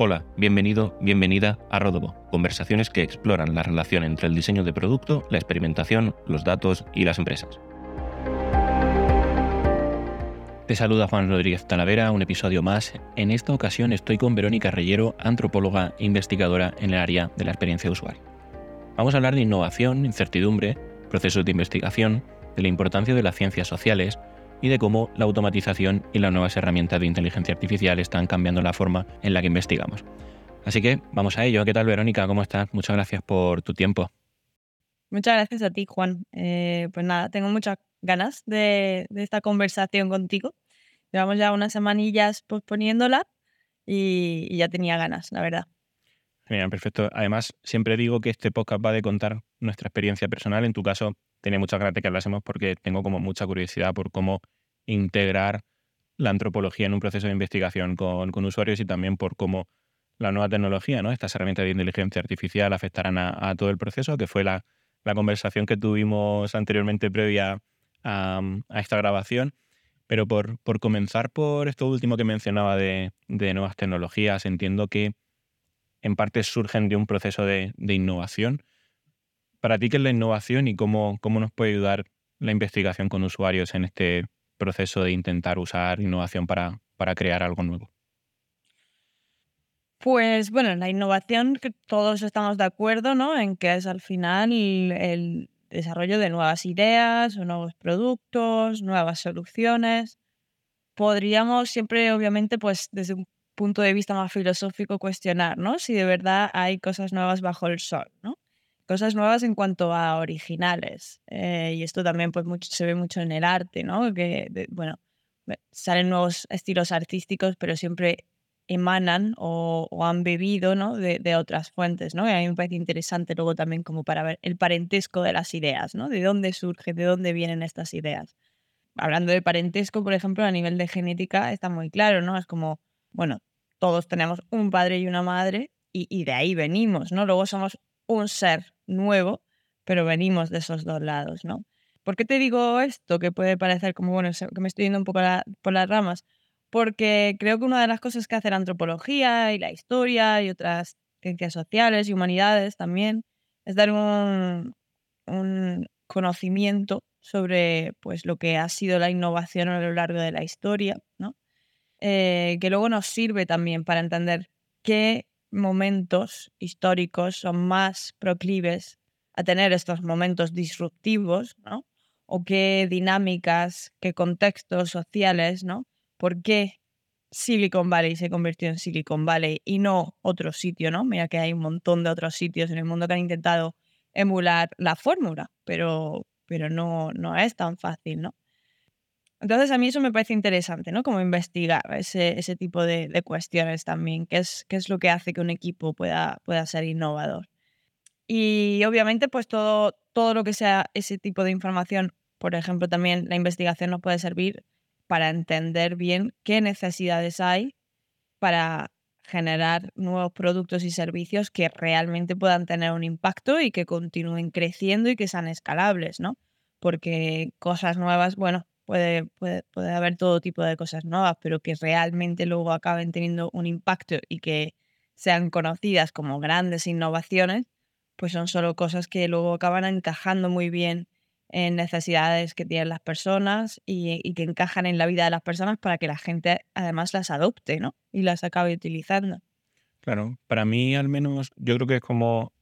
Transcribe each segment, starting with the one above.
Hola, bienvenido, bienvenida a Rodobo, conversaciones que exploran la relación entre el diseño de producto, la experimentación, los datos y las empresas. Te saluda Juan Rodríguez Talavera, un episodio más. En esta ocasión estoy con Verónica Reyero, antropóloga e investigadora en el área de la experiencia usuario. Vamos a hablar de innovación, incertidumbre, procesos de investigación, de la importancia de las ciencias sociales y de cómo la automatización y las nuevas herramientas de inteligencia artificial están cambiando la forma en la que investigamos. Así que vamos a ello. ¿Qué tal, Verónica? ¿Cómo estás? Muchas gracias por tu tiempo. Muchas gracias a ti, Juan. Eh, pues nada, tengo muchas ganas de, esta conversación contigo. Llevamos ya unas semanillas posponiéndola y, ya tenía ganas, la verdad. Genial, perfecto. Además, siempre digo que este podcast va de contar nuestra experiencia personal. En tu caso, tenía muchas ganas de que hablásemos porque tengo como mucha curiosidad por cómo integrar la antropología en un proceso de investigación con, usuarios y también por cómo la nueva tecnología, ¿no? estas herramientas de inteligencia artificial afectarán a, todo el proceso, que fue la, conversación que tuvimos anteriormente previa a, esta grabación. Pero por, comenzar por esto último que mencionaba de, nuevas tecnologías, entiendo que en parte surgen de un proceso de, de innovación para ti, ¿qué es la innovación y cómo, cómo nos puede ayudar la investigación con usuarios en este proceso de intentar usar innovación para, para crear algo nuevo? Pues bueno, la innovación, que todos estamos de acuerdo, ¿no? En que es al final el desarrollo de nuevas ideas o nuevos productos, nuevas soluciones. Podríamos siempre, obviamente, pues desde un punto de vista más filosófico, cuestionar, ¿no? Si de verdad hay cosas nuevas bajo el sol, ¿no? Cosas nuevas en cuanto a originales. Eh, y esto también pues, se ve mucho en el arte, ¿no? Que, bueno, salen nuevos estilos artísticos, pero siempre emanan o, han bebido ¿no? de, de, otras fuentes, ¿no? Y a mí me parece interesante luego también como para ver el parentesco de las ideas, ¿no? De dónde surge, de dónde vienen estas ideas. Hablando de parentesco, por ejemplo, a nivel de genética está muy claro, ¿no? Es como, bueno, todos tenemos un padre y una madre y, y de ahí venimos, ¿no? Luego somos un ser nuevo, pero venimos de esos dos lados, ¿no? ¿Por qué te digo esto? Que puede parecer como, bueno, que me estoy yendo un poco por las ramas. Porque creo que una de las cosas que hace la antropología y la historia y otras ciencias sociales y humanidades también es dar un, conocimiento sobre pues, lo que ha sido la innovación a lo largo de la historia, ¿no? Eh, que luego nos sirve también para entender qué momentos históricos son más proclives a tener estos momentos disruptivos, ¿no? O qué dinámicas, qué contextos sociales, ¿no? ¿Por qué Silicon Valley se convirtió en Silicon Valley y no otro sitio, ¿no? Mira que hay un montón de otros sitios en el mundo que han intentado emular la fórmula, pero, pero no, no es tan fácil, ¿no? Entonces a mí eso me parece interesante, ¿no? Como investigar ese, ese tipo de, de, cuestiones también, qué es, qué es lo que hace que un equipo pueda, pueda ser innovador. Y obviamente pues todo, todo lo que sea ese tipo de información, por ejemplo también la investigación nos puede servir para entender bien qué necesidades hay para generar nuevos productos y servicios que realmente puedan tener un impacto y que continúen creciendo y que sean escalables, ¿no? Porque cosas nuevas, bueno, puede, puede, puede haber todo tipo de cosas nuevas, pero que realmente luego acaben teniendo un impacto y que sean conocidas como grandes innovaciones, pues son solo cosas que luego acaban encajando muy bien en necesidades que tienen las personas y, y, que encajan en la vida de las personas para que la gente además las adopte ¿no? y las acabe utilizando. Claro, para mí al menos yo creo que es como,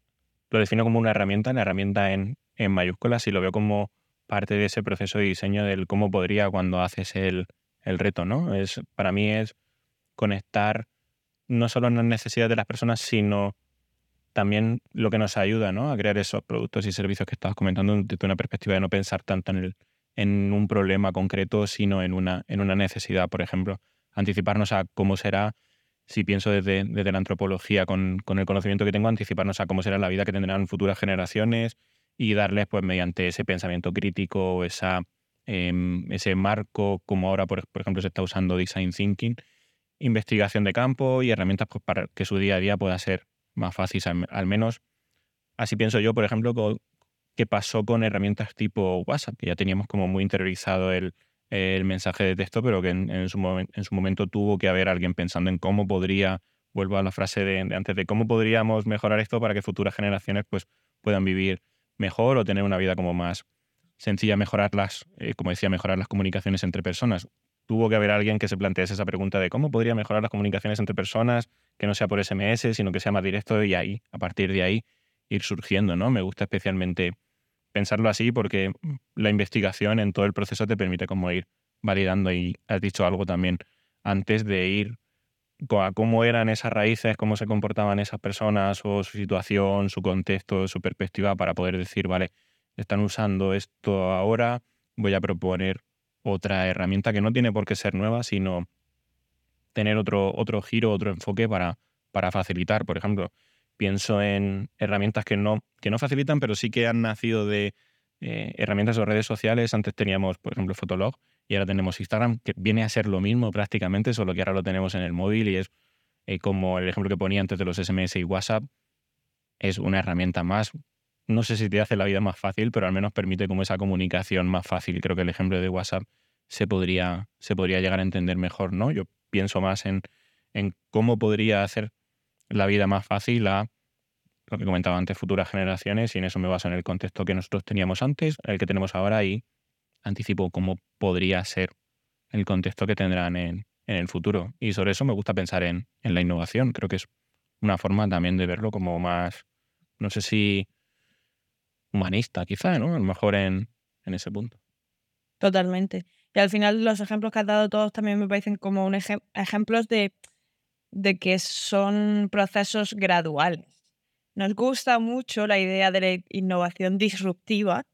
lo defino como una herramienta, una herramienta en, en mayúsculas y lo veo como parte de ese proceso de diseño del cómo podría cuando haces el, el reto, ¿no? Es, para mí es conectar no solo las necesidades de las personas, sino también lo que nos ayuda ¿no? a crear esos productos y servicios que estabas comentando desde una perspectiva de no pensar tanto en, en un problema concreto, sino en una, en una necesidad, por ejemplo. Anticiparnos a cómo será, si pienso desde, desde la antropología, con, con, el conocimiento que tengo, anticiparnos a cómo será la vida que tendrán futuras generaciones y darles, pues, mediante ese pensamiento crítico, esa, em, ese marco, como ahora, por, ejemplo, se está usando Design Thinking, investigación de campo y herramientas pues, para que su día a día pueda ser más fácil, al, menos. Así pienso yo, por ejemplo, qué pasó con herramientas tipo WhatsApp, que ya teníamos como muy interiorizado el, mensaje de texto, pero que en, su en, su momento tuvo que haber alguien pensando en cómo podría vuelvo a la frase de, antes de cómo podríamos mejorar esto para que futuras generaciones pues, puedan vivir mejor o tener una vida como más sencilla, mejorar las, eh, como decía, mejorar las comunicaciones entre personas. Tuvo que haber alguien que se plantease esa pregunta de cómo podría mejorar las comunicaciones entre personas, que no sea por SMS, sino que sea más directo y ahí, a partir de ahí, ir surgiendo, ¿no? Me gusta especialmente pensarlo así porque la investigación en todo el proceso te permite como ir validando y has dicho algo también antes de ir a cómo eran esas raíces, cómo se comportaban esas personas o su situación, su contexto, su perspectiva para poder decir, vale, están usando esto ahora, voy a proponer otra herramienta que no tiene por qué ser nueva, sino tener otro, otro giro, otro enfoque para, para facilitar. Por ejemplo, pienso en herramientas que no, que no facilitan, pero sí que han nacido de eh, herramientas o redes sociales. Antes teníamos, por ejemplo, Fotolog y ahora tenemos Instagram, que viene a ser lo mismo prácticamente, solo que ahora lo tenemos en el móvil y es eh, como el ejemplo que ponía antes de los SMS y WhatsApp, es una herramienta más. No sé si te hace la vida más fácil, pero al menos permite como esa comunicación más fácil. Creo que el ejemplo de WhatsApp se podría, se podría llegar a entender mejor, ¿no? Yo pienso más en, en cómo podría hacer la vida más fácil a lo que comentaba antes, futuras generaciones, y en eso me baso en el contexto que nosotros teníamos antes, el que tenemos ahora, y anticipo cómo podría ser el contexto que tendrán en, el futuro. Y sobre eso me gusta pensar en, la innovación. Creo que es una forma también de verlo como más, no sé si humanista, quizá, ¿no? A lo mejor en, ese punto. Totalmente. Y al final los ejemplos que has dado todos también me parecen como un ejemplos de, de que son procesos graduales. Nos gusta mucho la idea de la innovación disruptiva,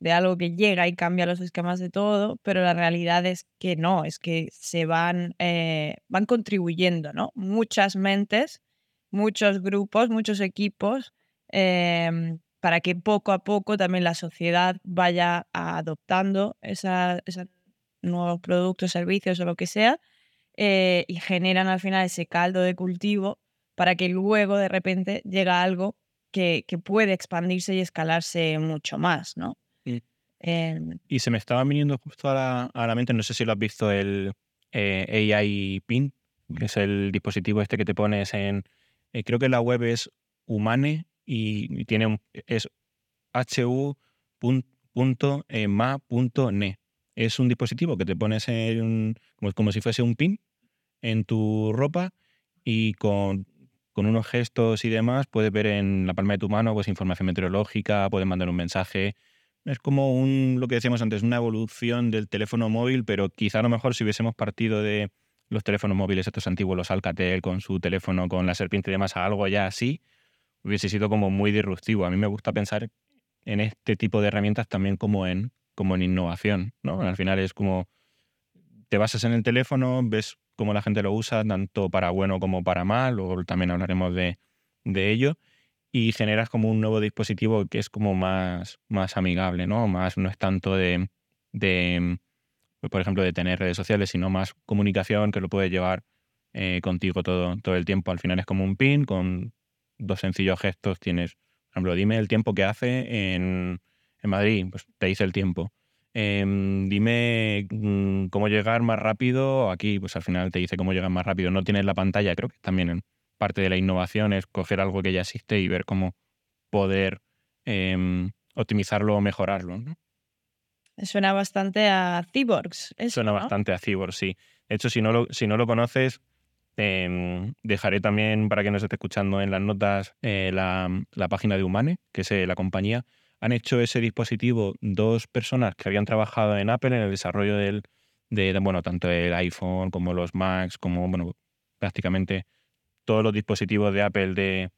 de algo que llega y cambia los esquemas de todo, pero la realidad es que no, es que se van, eh, van contribuyendo, ¿no? Muchas mentes, muchos grupos, muchos equipos, em, para que poco a poco también la sociedad vaya adoptando esos nuevos productos, servicios o lo que sea, eh, y generan al final ese caldo de cultivo para que luego de repente llega algo que, que puede expandirse y escalarse mucho más, ¿no? Em, y se me estaba viniendo justo a la, mente, no sé si lo has visto, el eh, AI PIN, que es el dispositivo este que te pones en. Eh, creo que la web es Humane y, tiene un. es hu.ma.ne. Es un dispositivo que te pones en, como, como si fuese un pin en tu ropa y con con unos gestos y demás puedes ver en la palma de tu mano pues información meteorológica, puedes mandar un mensaje, es como un, lo que decíamos antes, una evolución del teléfono móvil, pero quizá a lo mejor si hubiésemos partido de los teléfonos móviles estos antiguos, los Alcatel, con su teléfono, con la serpiente y demás, a algo ya así, hubiese sido como muy disruptivo. A mí me gusta pensar en este tipo de herramientas también como en, como en innovación, ¿no? Al final es como te basas en el teléfono, ves cómo la gente lo usa, tanto para bueno como para mal, luego también hablaremos de, de ello, y generas como un nuevo dispositivo que es como más, más amigable, ¿no? Más, no es tanto de, de, pues, por ejemplo, de tener redes sociales, sino más comunicación que lo puedes llevar eh, contigo todo, todo el tiempo. Al final es como un pin con dos sencillos gestos. Tienes, por ejemplo, dime el tiempo que hace en, en Madrid, pues te dice el tiempo. Em, dime mm, cómo llegar más rápido. Aquí, pues al final te dice cómo llegar más rápido. No tienes la pantalla, creo que también en, parte de la innovación es coger algo que ya existe y ver cómo poder em, optimizarlo o mejorarlo. Suena bastante a Cyborgs. Suena bastante a Cyborgs, sí. De hecho, si no lo, si no lo conoces, em, dejaré también para que nos esté escuchando en las notas eh, la, página de Humane, que es eh, la compañía. Han hecho ese dispositivo dos personas que habían trabajado en Apple en el desarrollo del, de, bueno, tanto el iPhone como los Macs, como, bueno, prácticamente todos los dispositivos de Apple de,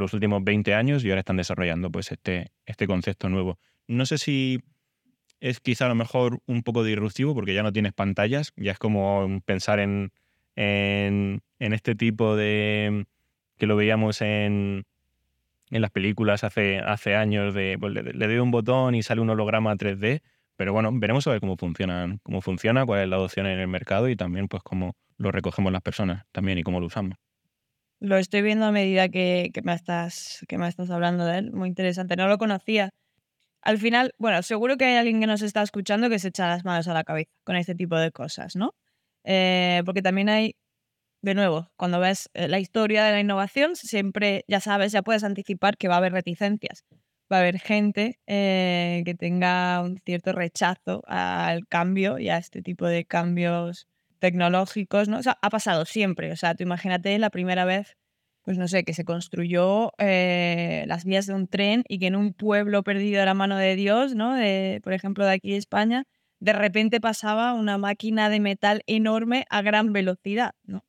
los últimos 20 años y ahora están desarrollando pues este, este concepto nuevo. No sé si es quizá a lo mejor un poco disruptivo porque ya no tienes pantallas, ya es como pensar en, en, este tipo de que lo veíamos en, en las películas hace, hace años de pues, le, doy un botón y sale un holograma 3D, pero bueno, veremos a ver cómo funcionan, cómo funciona, cuál es la adopción en el mercado y también pues cómo lo recogemos las personas también y cómo lo usamos. Lo estoy viendo a medida que, me estás, que me estás hablando de él. Muy interesante. No lo conocía. Al final, bueno, seguro que hay alguien que nos está escuchando que se echa las manos a la cabeza con este tipo de cosas, ¿no? Eh, porque también hay de nuevo, cuando ves eh, la historia de la innovación, siempre ya sabes, ya puedes anticipar que va a haber reticencias. Va a haber gente eh, que tenga un cierto rechazo al cambio y a este tipo de cambios tecnológicos, ¿no? O sea, ha pasado siempre. O sea, tú imagínate la primera vez, pues no sé, que se construyó eh, las vías de un tren y que en un pueblo perdido a la mano de Dios, ¿no? De, por ejemplo, de aquí de España, de repente pasaba una máquina de metal enorme a gran velocidad, ¿no?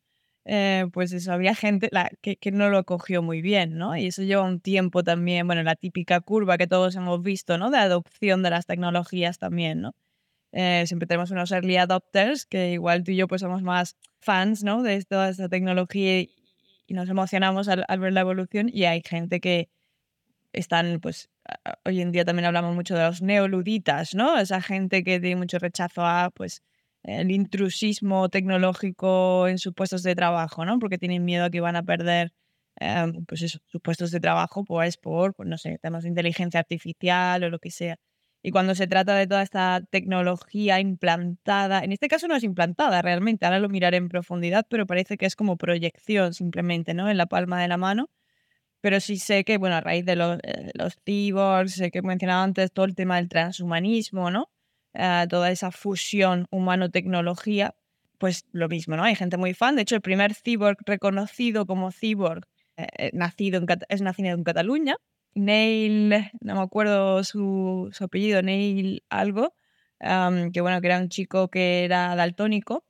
Eh, pues eso, había gente que, que, no lo cogió muy bien, ¿no? Y eso lleva un tiempo también, bueno, la típica curva que todos hemos visto, ¿no? De adopción de las tecnologías también, ¿no? Eh, siempre tenemos unos early adopters que igual tú y yo pues somos más fans, ¿no? De toda esta tecnología y, nos emocionamos al, ver la evolución y hay gente que están, pues, hoy en día también hablamos mucho de los neoluditas, ¿no? Esa gente que tiene mucho rechazo a, pues, el intrusismo tecnológico en sus puestos de trabajo, ¿no? Porque tienen miedo a que van a perder, em, pues eso, sus puestos de trabajo, pues, por, pues, no sé, temas de inteligencia artificial o lo que sea. Y cuando se trata de toda esta tecnología implantada, en este caso no es implantada realmente, ahora lo miraré en profundidad, pero parece que es como proyección simplemente, ¿no? En la palma de la mano. Pero sí sé que, bueno, a raíz de los, eh, los cyborgs, que mencionaba antes todo el tema del transhumanismo, ¿no? Eh, toda esa fusión humano-tecnología, pues lo mismo, ¿no? Hay gente muy fan. De hecho, el primer cyborg reconocido como cyborg eh, nacido en, es nacido en Cataluña, Neil, no me acuerdo su, apellido, Neil algo, que bueno, que era un chico que era daltónico,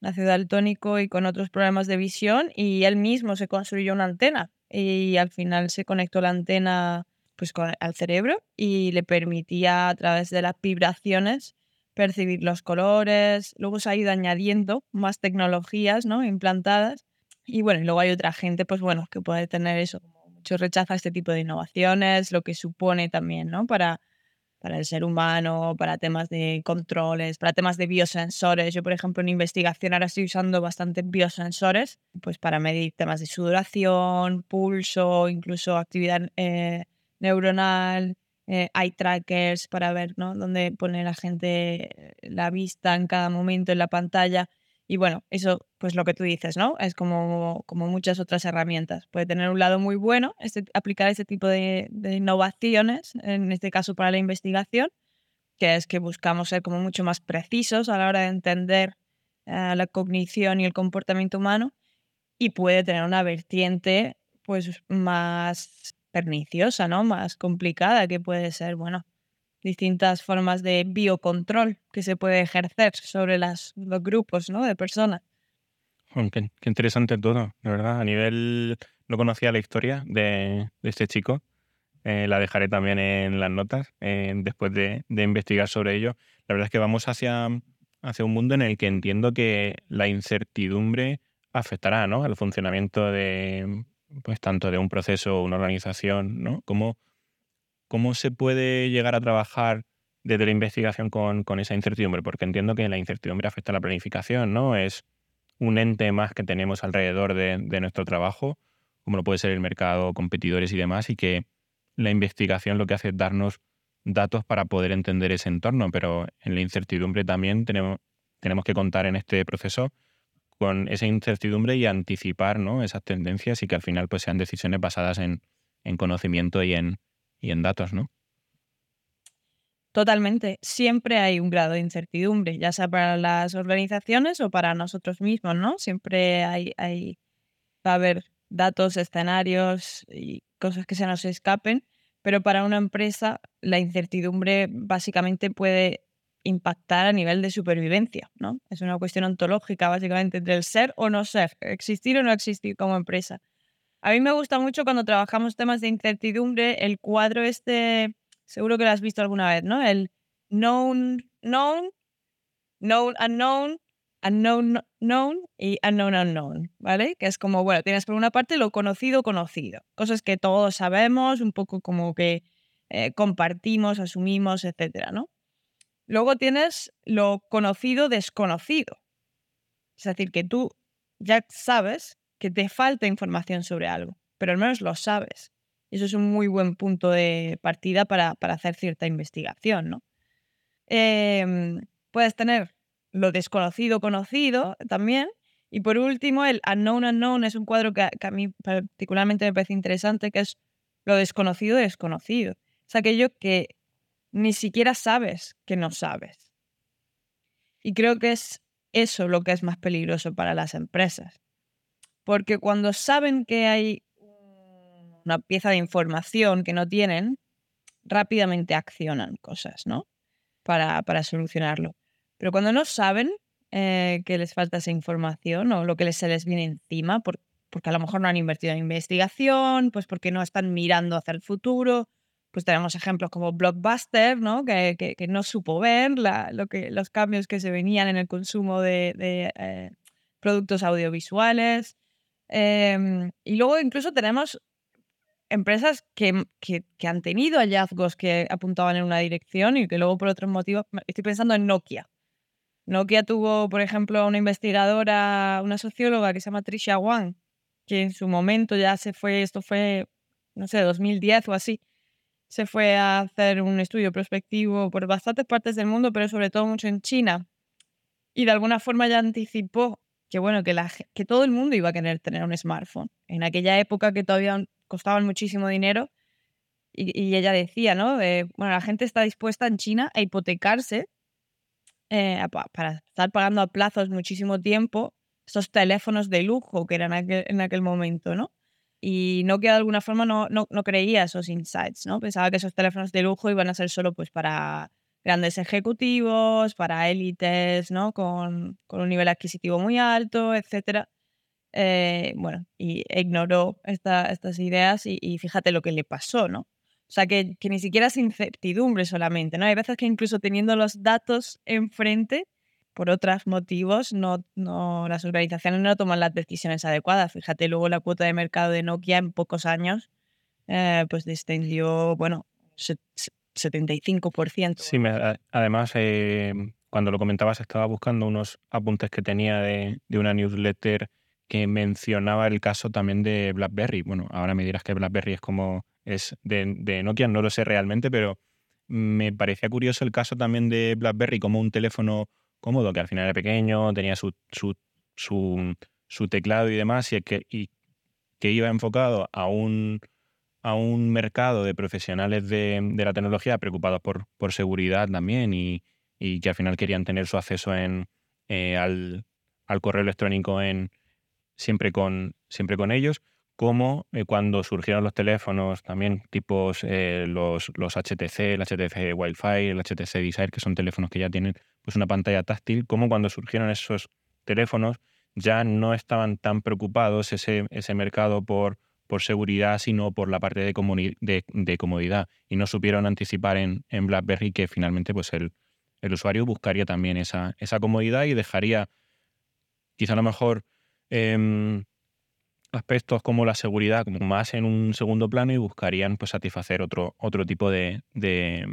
nació daltónico y con otros problemas de visión y él mismo se construyó una antena y al final se conectó la antena pues al cerebro y le permitía a través de las vibraciones percibir los colores, luego se ha ido añadiendo más tecnologías ¿no? implantadas y bueno, y luego hay otra gente pues bueno que puede tener eso mucho rechaza este tipo de innovaciones, lo que supone también, ¿no? Para, para el ser humano, para temas de controles, para temas de biosensores. Yo, por ejemplo, en investigación ahora estoy usando bastantes biosensores, pues para medir temas de sudoración, pulso, incluso actividad eh, neuronal, eh, eye trackers para ver, ¿no? Dónde pone la gente la vista en cada momento en la pantalla. Y bueno, eso, pues lo que tú dices, ¿no? Es como, como muchas otras herramientas. Puede tener un lado muy bueno este, aplicar este tipo de, innovaciones, en este caso para la investigación, que es que buscamos ser como mucho más precisos a la hora de entender eh, la cognición y el comportamiento humano. Y puede tener una vertiente, pues, más perniciosa, ¿no? Más complicada, que puede ser, bueno, distintas formas de biocontrol que se puede ejercer sobre las, los grupos de personas. Qué, interesante todo, de verdad. A nivel, no conocía la historia de, este chico. Eh, la dejaré también en las notas eh, después de, investigar sobre ello. La verdad es que vamos hacia, hacia un mundo en el que entiendo que la incertidumbre afectará ¿no? al funcionamiento de pues tanto de un proceso o una organización, ¿no? Como ¿Cómo se puede llegar a trabajar desde la investigación con, esa incertidumbre? Porque entiendo que la incertidumbre afecta a la planificación, ¿no? Es un ente más que tenemos alrededor de, nuestro trabajo, como lo puede ser el mercado, competidores y demás, y que la investigación lo que hace es darnos datos para poder entender ese entorno, pero en la incertidumbre también tenemos, tenemos que contar en este proceso con esa incertidumbre y anticipar ¿no? esas tendencias y que al final pues, sean decisiones basadas en conocimiento y en, y en datos, ¿no? Totalmente. Siempre hay un grado de incertidumbre, ya sea para las organizaciones o para nosotros mismos, ¿no? Siempre hay, hay va a haber datos, escenarios y cosas que se nos escapen, pero para una empresa la incertidumbre básicamente puede impactar a nivel de supervivencia, ¿no? Es una cuestión ontológica básicamente entre el ser o no ser, existir o no existir como empresa. A mí me gusta mucho cuando trabajamos temas de incertidumbre, el cuadro este, seguro que lo has visto alguna vez, ¿no? El known, known, known, unknown, unknown, known y unknown, unknown, ¿vale? Que es como, bueno, tienes por una parte lo conocido, conocido, cosas que todos sabemos, un poco como que eh, compartimos, asumimos, etcétera, ¿no? Luego tienes lo conocido, desconocido. Es decir, que tú ya sabes que te falta información sobre algo, pero al menos lo sabes. Eso es un muy buen punto de partida para, hacer cierta investigación, ¿no? Em, puedes tener lo desconocido conocido también, Y por último, el Unknown Unknown es un cuadro que, a mí particularmente me parece interesante, que es lo desconocido desconocido. Es aquello que ni siquiera sabes que no sabes. Y creo que es eso lo que es más peligroso para las empresas. Porque cuando saben que hay una pieza de información que no tienen, rápidamente accionan cosas, ¿no? Para, para solucionarlo. Pero cuando no saben eh, que les falta esa información o lo que se les viene encima, porque a lo mejor no han invertido en investigación, pues porque no están mirando hacia el futuro, pues tenemos ejemplos como Blockbuster, ¿no? Que, que, no supo ver lo que, los cambios que se venían en el consumo de, eh, productos audiovisuales. Em, y luego incluso tenemos empresas que, que, han tenido hallazgos que apuntaban en una dirección y que luego por otros motivos, estoy pensando en Nokia. Nokia tuvo, por ejemplo, una investigadora, una socióloga que se llama Trisha Wang, que en su momento ya se fue, esto fue, no sé, 2010 o así, se fue a hacer un estudio prospectivo por bastantes partes del mundo, pero sobre todo mucho en China. Y de alguna forma ya anticipó que, bueno, que, la, que todo el mundo iba a querer tener un smartphone. En aquella época que todavía costaban muchísimo dinero. Y, ella decía, ¿no? bueno, la gente está dispuesta en China a hipotecarse eh, para estar pagando a plazos muchísimo tiempo esos teléfonos de lujo que eran en aquel momento, ¿no? y Nokia de alguna forma no, no, no, creía esos insights, ¿no? Pensaba que esos teléfonos de lujo iban a ser solo pues para grandes ejecutivos, para élites, ¿no? Con, con, un nivel adquisitivo muy alto, etc. Eh, bueno, y ignoró esta, estas ideas y, y, fíjate lo que le pasó, ¿no? O sea, que, que, ni siquiera es incertidumbre solamente, ¿no? Hay veces que incluso teniendo los datos enfrente, por otros motivos no, no, las organizaciones no toman las decisiones adecuadas. Fíjate, luego la cuota de mercado de Nokia en pocos años eh, pues descendió, bueno, 75%. Sí, además, eh, cuando lo comentabas estaba buscando unos apuntes que tenía de, una newsletter que mencionaba el caso también de BlackBerry. Bueno, ahora me dirás que BlackBerry es como es de, Nokia, no lo sé realmente, pero me parecía curioso el caso también de BlackBerry como un teléfono cómodo, que al final era pequeño, tenía su, su, su, teclado y demás, y que, y que iba enfocado a un, a un mercado de profesionales de, de la tecnología preocupados por, por seguridad también y, y, que al final querían tener su acceso en, eh, al, al, correo electrónico en, siempre, con, siempre con ellos, como eh, cuando surgieron los teléfonos también tipos eh, los, los HTC, el HTC Wi-Fi, el HTC Desire, que son teléfonos que ya tienen pues una pantalla táctil, como cuando surgieron esos teléfonos ya no estaban tan preocupados ese, ese mercado por, por seguridad, sino por la parte de, de, comodidad. Y no supieron anticipar en, en BlackBerry que finalmente pues el, el, usuario buscaría también esa, esa comodidad y dejaría quizá a lo mejor em, aspectos como la seguridad como más en un segundo plano y buscarían pues satisfacer otro, otro tipo de, de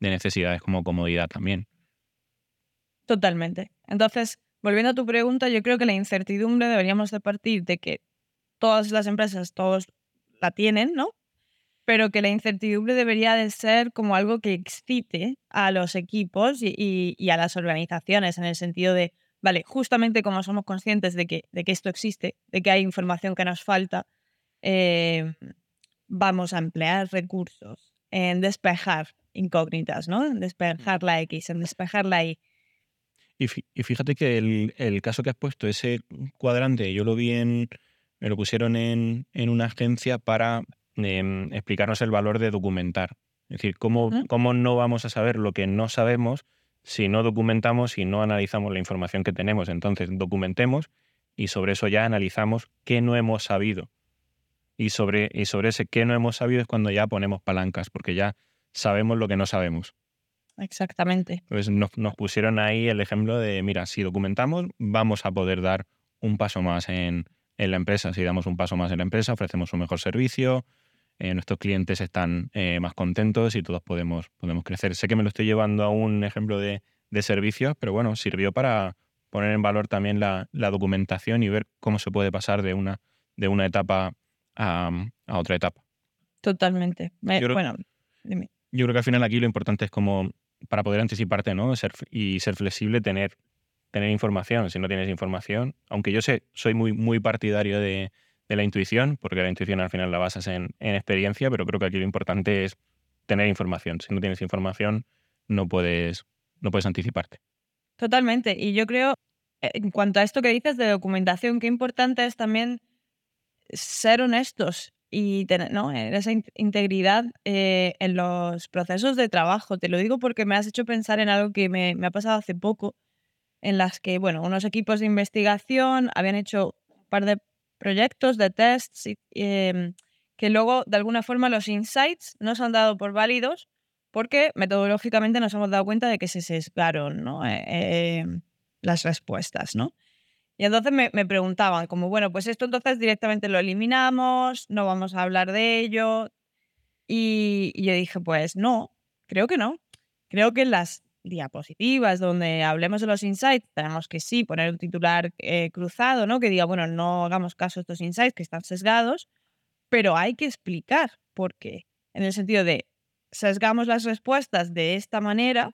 necesidades como comodidad también. Totalmente. Entonces, volviendo a tu pregunta, yo creo que la incertidumbre deberíamos de partir de que todas las empresas, todos la tienen, ¿no? Pero que la incertidumbre debería de ser como algo que excite a los equipos y, a las organizaciones en el sentido de, vale, justamente como somos conscientes de que, de que esto existe, de que hay información que nos falta, eh, vamos a emplear recursos en despejar incógnitas, ¿no? En despejar la X, en despejar la Y. Y, fíjate que el, caso que has puesto, ese cuadrante, yo lo vi en, me lo pusieron en, una agencia para em, explicarnos el valor de documentar. Es decir, cómo, cómo no vamos a saber lo que no sabemos si no documentamos y no analizamos la información que tenemos. Entonces, documentemos y sobre eso ya analizamos qué no hemos sabido. Y sobre, y sobre ese qué no hemos sabido es cuando ya ponemos palancas, porque ya sabemos lo que no sabemos. Exactamente. Pues nos, pusieron ahí el ejemplo de, mira, si documentamos, vamos a poder dar un paso más en, la empresa. Si damos un paso más en la empresa, ofrecemos un mejor servicio, eh, nuestros clientes están eh, más contentos y todos podemos, podemos crecer. Sé que me lo estoy llevando a un ejemplo de, de servicios, pero bueno, sirvió para poner en valor también la, documentación y ver cómo se puede pasar de una, de una etapa a, otra etapa. Totalmente. bueno, Yo creo que al final aquí lo importante es como para poder anticiparte ¿no? ser, y ser flexible, tener tener información. Si no tienes información, aunque yo sé, soy muy, muy partidario de, la intuición, porque la intuición al final la basas en, experiencia, pero creo que aquí lo importante es tener información. Si no tienes información, no puedes, no puedes anticiparte. Totalmente. Y yo creo, eh, en cuanto a esto que dices de documentación, qué importante es también ser honestos y tener ¿no? esa integridad eh, en los procesos de trabajo. Te lo digo porque me has hecho pensar en algo que me, me ha pasado hace poco en las que, bueno, unos equipos de investigación habían hecho un par de proyectos, de tests, em, que luego, de alguna forma, los insights no se han dado por válidos porque metodológicamente nos hemos dado cuenta de que se sesgaron ¿no? Eh, em, las respuestas, ¿no? Y entonces me, me, preguntaban, como, bueno, pues esto entonces directamente lo eliminamos, no vamos a hablar de ello. Y, y yo dije, pues no, creo que no. Creo que las diapositivas donde hablemos de los insights, tenemos que sí poner un titular eh, cruzado, ¿no? Que diga, bueno, no hagamos caso a estos insights que están sesgados, pero hay que explicar por qué. En el sentido de, sesgamos las respuestas de esta manera,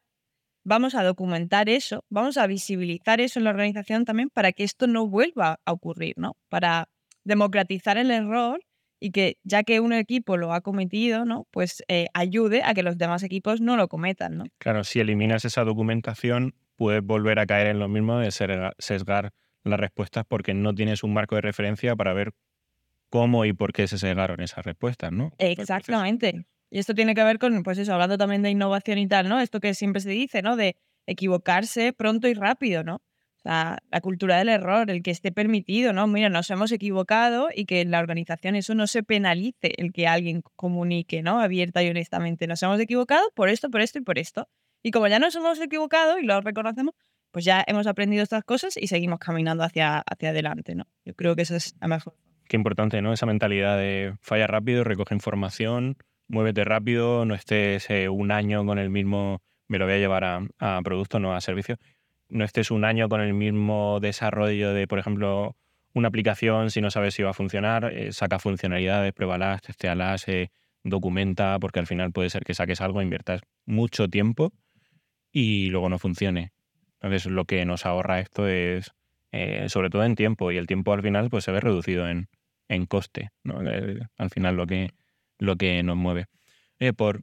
vamos a documentar eso, vamos a visibilizar eso en la organización también para que esto no vuelva a ocurrir, ¿no? Para democratizar el error y que ya que un equipo lo ha cometido, ¿no? Pues eh, ayude a que los demás equipos no lo cometan, ¿no? Claro, si eliminas esa documentación, puedes volver a caer en lo mismo de sesgar las respuestas porque no tienes un marco de referencia para ver cómo y por qué se sesgaron esas respuestas, ¿no? Exactamente. Y esto tiene que ver con, pues eso, hablando también de innovación y tal, ¿no? Esto que siempre se dice, ¿no? De equivocarse pronto y rápido, ¿no? La, cultura del error, el que esté permitido, ¿no? Mira, nos hemos equivocado y que en la organización eso no se penalice el que alguien comunique, ¿no? Abierta y honestamente, nos hemos equivocado por esto, por esto y por esto. Y como ya nos hemos equivocado y lo reconocemos, pues ya hemos aprendido estas cosas y seguimos caminando hacia, hacia adelante, ¿no? Yo creo que eso es la mejor. Qué importante, ¿no? Esa mentalidad de falla rápido, recoge información, muévete rápido, no estés eh, un año con el mismo, me lo voy a llevar a, a producto, no a servicio no estés un año con el mismo desarrollo de, por ejemplo, una aplicación si no sabes si va a funcionar, eh, saca funcionalidades, pruébalas, testealas, eh, documenta, porque al final puede ser que saques algo, inviertas mucho tiempo y luego no funcione. Entonces lo que nos ahorra esto es, eh, sobre todo en tiempo, y el tiempo al final pues se ve reducido en, en coste, ¿no? al final lo que, lo que nos mueve. por,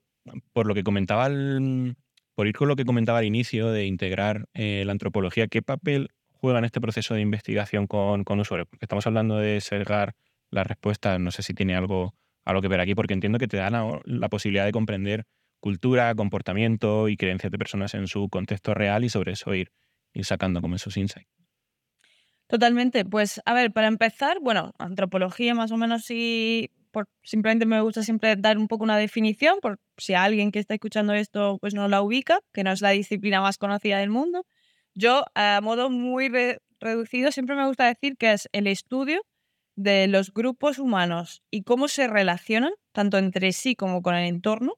por lo que comentaba el, por ir con lo que comentaba al inicio de integrar eh, la antropología, ¿qué papel juega en este proceso de investigación con, con usuarios? Porque estamos hablando de sesgar las respuestas, no sé si tiene algo, algo que ver aquí, porque entiendo que te dan la, posibilidad de comprender cultura, comportamiento y creencias de personas en su contexto real y sobre eso ir, ir sacando como esos insights. Totalmente. Pues a ver, para empezar, bueno, antropología más o menos sí simplemente me gusta siempre dar un poco una definición, por si alguien que está escuchando esto pues no la ubica, que no es la disciplina más conocida del mundo. Yo, a modo muy reducido, siempre me gusta decir que es el estudio de los grupos humanos y cómo se relacionan, tanto entre sí como con el entorno,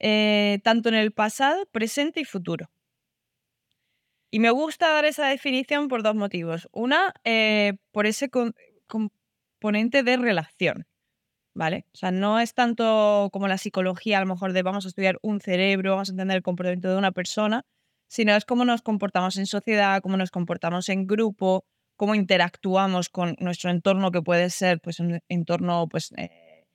eh, tanto en el pasado, presente y futuro. Y me gusta dar esa definición por dos motivos. Una, eh, por ese componente de relación. ¿Vale? O sea, no es tanto como la psicología, a lo mejor de vamos a estudiar un cerebro, vamos a entender el comportamiento de una persona, sino es cómo nos comportamos en sociedad, cómo nos comportamos en grupo, cómo interactuamos con nuestro entorno, que puede ser pues, un entorno pues, eh,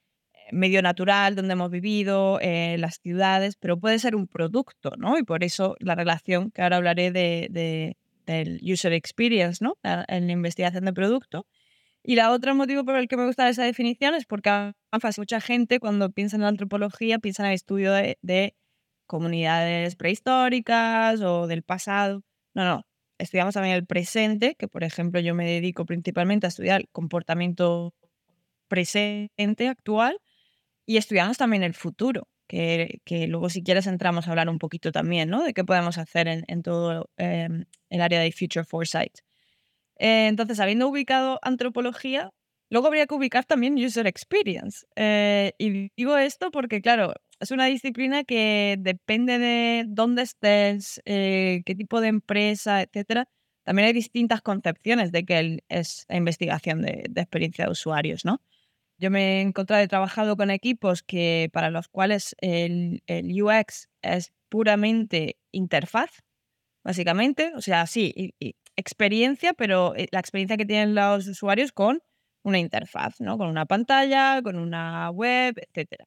medio natural, donde hemos vivido, eh, las ciudades, pero puede ser un producto, ¿no? Y por eso la relación, que ahora hablaré de, del user experience, ¿no? En la investigación de producto, y la otro motivo por el que me gusta esa definición es porque mucha gente cuando piensa en antropología piensa en el estudio de, comunidades prehistóricas o del pasado. No, no. Estudiamos también el presente, que por ejemplo yo me dedico principalmente a estudiar comportamiento presente, actual, y estudiamos también el futuro, que, luego si quieres entramos a hablar un poquito también, ¿no? De qué podemos hacer en, en todo em, el área de Future Foresight. Eh, entonces, habiendo ubicado antropología, luego habría que ubicar también user experience. Eh, y digo esto porque, claro, es una disciplina que depende de dónde estés, eh, qué tipo de empresa, etcétera. También hay distintas concepciones de que es la investigación de, experiencia de usuarios, ¿no? Yo me he encontrado, he trabajado con equipos que para los cuales el, UX es puramente interfaz, básicamente. O sea, sí, experiencia, pero eh, la experiencia que tienen los usuarios con una interfaz, ¿no? Con una pantalla, con una web, etc.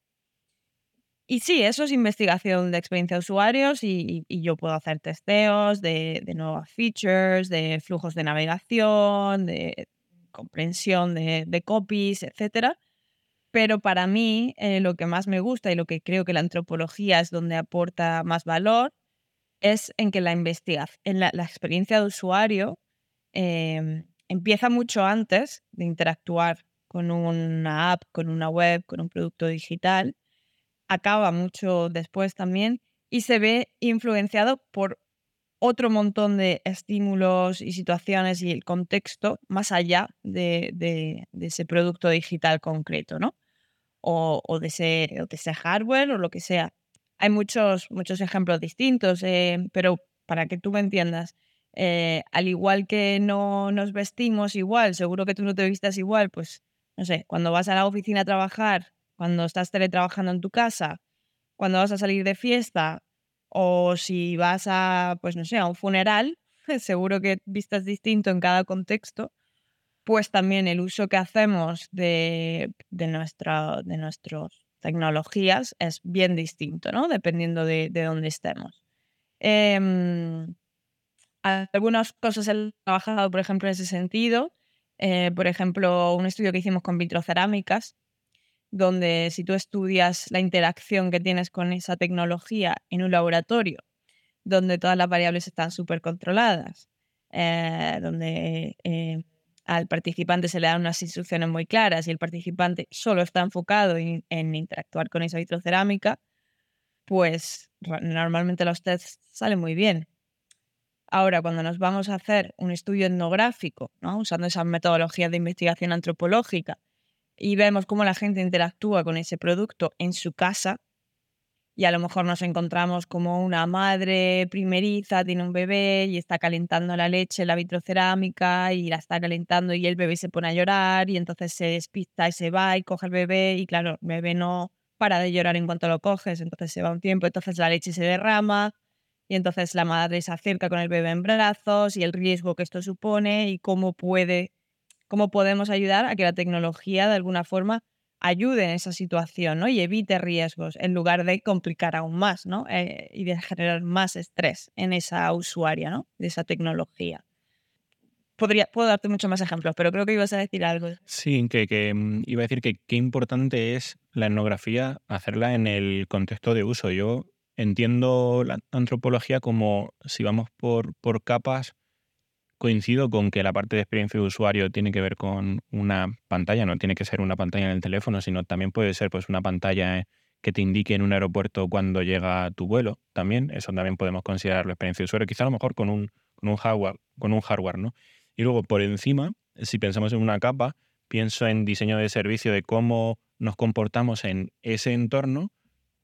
Y sí, eso es investigación de experiencia de usuarios y, yo puedo hacer testeos de, nuevas features, de flujos de navegación, de comprensión de, copies, etc. Pero para mí eh, lo que más me gusta y lo que creo que la antropología es donde aporta más valor es en que la investigación, la, experiencia de usuario em, empieza mucho antes de interactuar con una app, con una web, con un producto digital, acaba mucho después también y se ve influenciado por otro montón de estímulos y situaciones y el contexto más allá de, ese producto digital concreto, ¿no? O, de ese hardware o lo que sea. Hay muchos, muchos ejemplos distintos, eh, pero para que tú me entiendas, eh, al igual que no nos vestimos igual, seguro que tú no te vistas igual, pues no sé, cuando vas a la oficina a trabajar, cuando estás teletrabajando en tu casa, cuando vas a salir de fiesta o si vas a, pues no sé, a un funeral, seguro que vistas distinto en cada contexto, pues también el uso que hacemos de, de, nuestra, de nuestros tecnologías es bien distinto, ¿no? Dependiendo de, dónde estemos. Em, algunas cosas he trabajado, por ejemplo, en ese sentido. Eh, por ejemplo, un estudio que hicimos con vitrocerámicas, donde si tú estudias la interacción que tienes con esa tecnología en un laboratorio, donde todas las variables están súper controladas, eh, donde eh, al participante se le dan unas instrucciones muy claras y el participante solo está enfocado en, interactuar con esa vitrocerámica, pues normalmente los tests salen muy bien. Ahora, cuando nos vamos a hacer un estudio etnográfico, ¿no? usando esas metodologías de investigación antropológica, y vemos cómo la gente interactúa con ese producto en su casa, y a lo mejor nos encontramos como una madre primeriza tiene un bebé y está calentando la leche la vitrocerámica y la está calentando y el bebé se pone a llorar y entonces se despista y se va y coge el bebé y claro, el bebé no para de llorar en cuanto lo coges, entonces se va un tiempo, entonces la leche se derrama y entonces la madre se acerca con el bebé en brazos y el riesgo que esto supone y cómo puede, cómo podemos ayudar a que la tecnología de alguna forma ayude en esa situación ¿no? y evite riesgos en lugar de complicar aún más ¿no? Eh, y de generar más estrés en esa usuaria ¿no? de esa tecnología. Podría, puedo darte muchos más ejemplos, pero creo que ibas a decir algo. Sí, que, que mm, iba a decir que qué importante es la etnografía hacerla en el contexto de uso. Yo entiendo la antropología como si vamos por, por capas, coincido con que la parte de experiencia de usuario tiene que ver con una pantalla, no tiene que ser una pantalla en el teléfono, sino también puede ser pues una pantalla que te indique en un aeropuerto cuando llega tu vuelo, también, eso también podemos considerarlo experiencia de usuario, quizá a lo mejor con un, con un hardware, con un hardware, ¿no? Y luego por encima, si pensamos en una capa, pienso en diseño de servicio de cómo nos comportamos en ese entorno.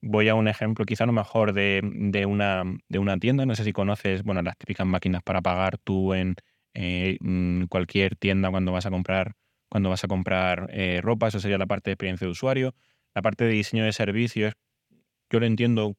Voy a un ejemplo quizá a lo mejor de, de, una, de una tienda, no sé si conoces, bueno, las típicas máquinas para pagar tú en, eh, mm, cualquier tienda cuando vas a comprar, cuando vas a comprar eh, ropa, eso sería la parte de experiencia de usuario. La parte de diseño de servicios, yo lo entiendo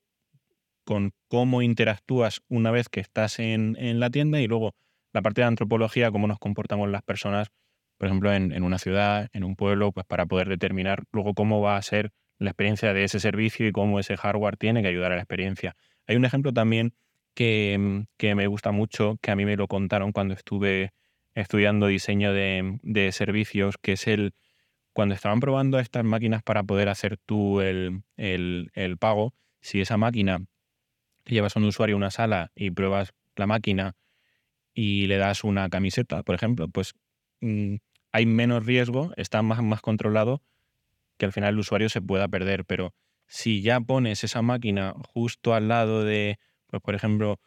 con cómo interactúas una vez que estás en, la tienda y luego la parte de antropología, cómo nos comportamos las personas, por ejemplo, en, en, una ciudad, en un pueblo, pues para poder determinar luego cómo va a ser la experiencia de ese servicio y cómo ese hardware tiene que ayudar a la experiencia. Hay un ejemplo también Mm, que, me gusta mucho, que a mí me lo contaron cuando estuve estudiando diseño de, servicios, que es el cuando estaban probando estas máquinas para poder hacer tú el, pago, si esa máquina llevas a un usuario a una sala y pruebas la máquina y le das una camiseta, por ejemplo, pues mm, hay menos riesgo, está más, más controlado que al final el usuario se pueda perder. Pero si ya pones esa máquina justo al lado de pues, por ejemplo,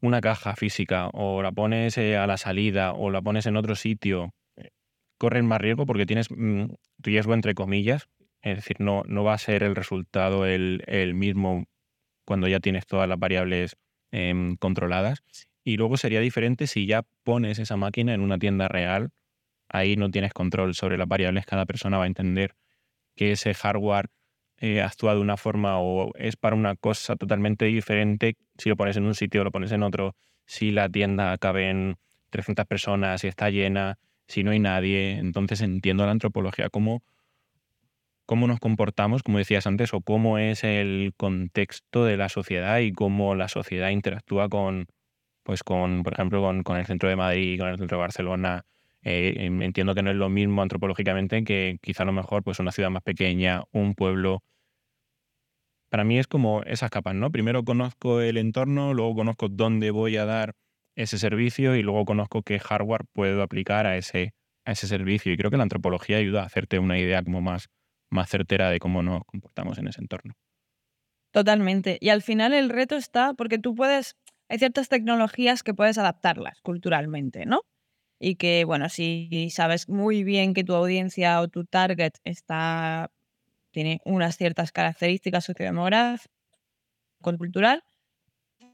una caja física o la pones eh, a la salida o la pones en otro sitio, eh, corren más riesgo porque tienes mm, riesgo entre comillas. Es decir, no, no va a ser el resultado el, mismo cuando ya tienes todas las variables em, controladas. Y luego sería diferente si ya pones esa máquina en una tienda real. Ahí no tienes control sobre las variables. Cada persona va a entender que ese hardware eh, actúa de una forma o es para una cosa totalmente diferente si lo pones en un sitio o lo pones en otro, si la tienda caben 300 personas, si está llena, si no hay nadie. Entonces entiendo la antropología cómo nos comportamos, como decías antes, o cómo es el contexto de la sociedad y cómo la sociedad interactúa con, pues con, por ejemplo, con, el centro de Madrid, con el centro de Barcelona. Eh, em, entiendo que no es lo mismo antropológicamente que quizá a lo mejor pues una ciudad más pequeña, un pueblo. Para mí es como esas capas, ¿no? Primero conozco el entorno, luego conozco dónde voy a dar ese servicio y luego conozco qué hardware puedo aplicar a ese, a ese servicio. Y creo que la antropología ayuda a hacerte una idea como más, más certera de cómo nos comportamos en ese entorno. Totalmente. Y al final el reto está porque tú puedes, hay ciertas tecnologías que puedes adaptarlas culturalmente, ¿no? Y que, bueno, si sabes muy bien que tu audiencia o tu target está, tiene unas ciertas características sociodemográficas, cultural,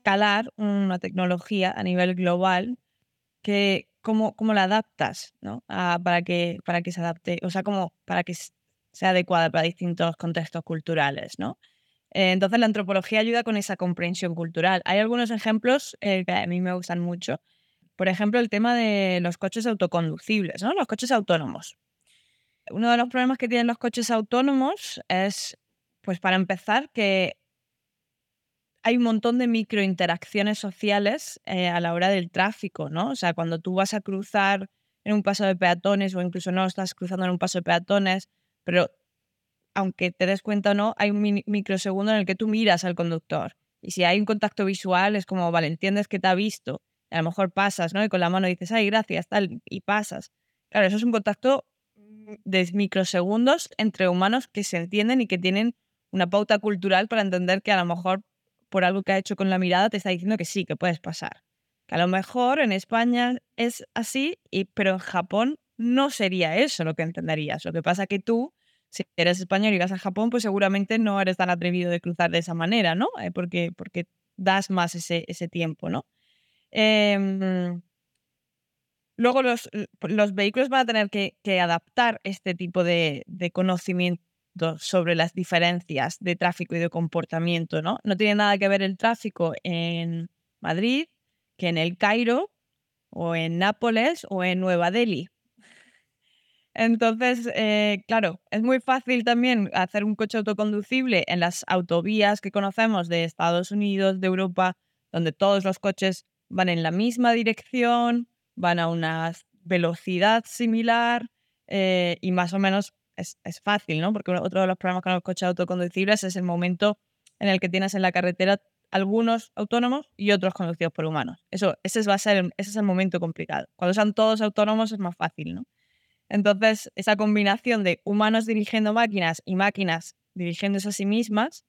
calar una tecnología a nivel global que cómo, cómo la adaptas, ¿no? para, que, para que se adapte, o sea, como para que sea adecuada para distintos contextos culturales, ¿no? Eh, entonces la antropología ayuda con esa comprensión cultural. Hay algunos ejemplos eh, que a mí me gustan mucho. Por ejemplo, el tema de los coches autoconducibles, ¿no? Los coches autónomos. Uno de los problemas que tienen los coches autónomos es, pues para empezar, que hay un montón de microinteracciones sociales eh, a la hora del tráfico, ¿no? O sea, cuando tú vas a cruzar en un paso de peatones o incluso no estás cruzando en un paso de peatones, pero aunque te des cuenta o no, hay un microsegundo en el que tú miras al conductor. Y si hay un contacto visual, es como, vale, entiendes que te ha visto. A lo mejor pasas, ¿no? Y con la mano dices, ay, gracias, tal, y pasas. Claro, eso es un contacto de microsegundos entre humanos que se entienden y que tienen una pauta cultural para entender que a lo mejor por algo que ha hecho con la mirada te está diciendo que sí, que puedes pasar. Que a lo mejor en España es así, y, pero en Japón no sería eso lo que entenderías. Lo que pasa que tú si eres español y vas a Japón, pues seguramente no eres tan atrevido de cruzar de esa manera, ¿no? Eh, porque, porque das más ese, ese tiempo, ¿no? Em, luego los, los, vehículos van a tener que, adaptar este tipo de, de, conocimiento sobre las diferencias de tráfico y de comportamiento, ¿no? No tiene nada que ver el tráfico en Madrid que en el Cairo o en Nápoles o en Nueva Delhi. Entonces, eh, claro, es muy fácil también hacer un coche autoconducible en las autovías que conocemos de Estados Unidos, de Europa, donde todos los coches van en la misma dirección, van a una velocidad similar eh, y más o menos es, fácil, ¿no? Porque otro de los problemas con los coches autoconducibles es el momento en el que tienes en la carretera algunos autónomos y otros conducidos por humanos. Eso, ese, va a ser, ese es el momento complicado. Cuando sean todos autónomos es más fácil, ¿no? Entonces, esa combinación de humanos dirigiendo máquinas y máquinas dirigiéndose a sí mismas,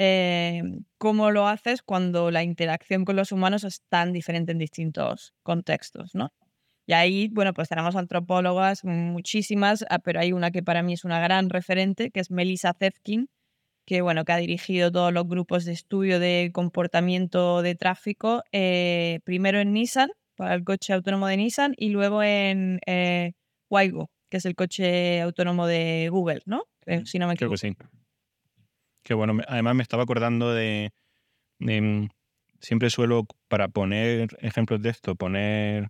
eh, ¿cómo lo haces cuando la interacción con los humanos es tan diferente en distintos contextos? ¿no? Y ahí, bueno, pues tenemos antropólogas muchísimas, ah, pero hay una que para mí es una gran referente, que es Melissa Zefkin, que, bueno, que ha dirigido todos los grupos de estudio de comportamiento de tráfico, eh, primero en Nissan, para el coche autónomo de Nissan, y luego en eh, Waygo, que es el coche autónomo de Google, ¿no? Mm, si no me equivoco. Creo que sí. Qué bueno. Además me estaba acordando de, mm, siempre suelo, para poner ejemplos de esto, poner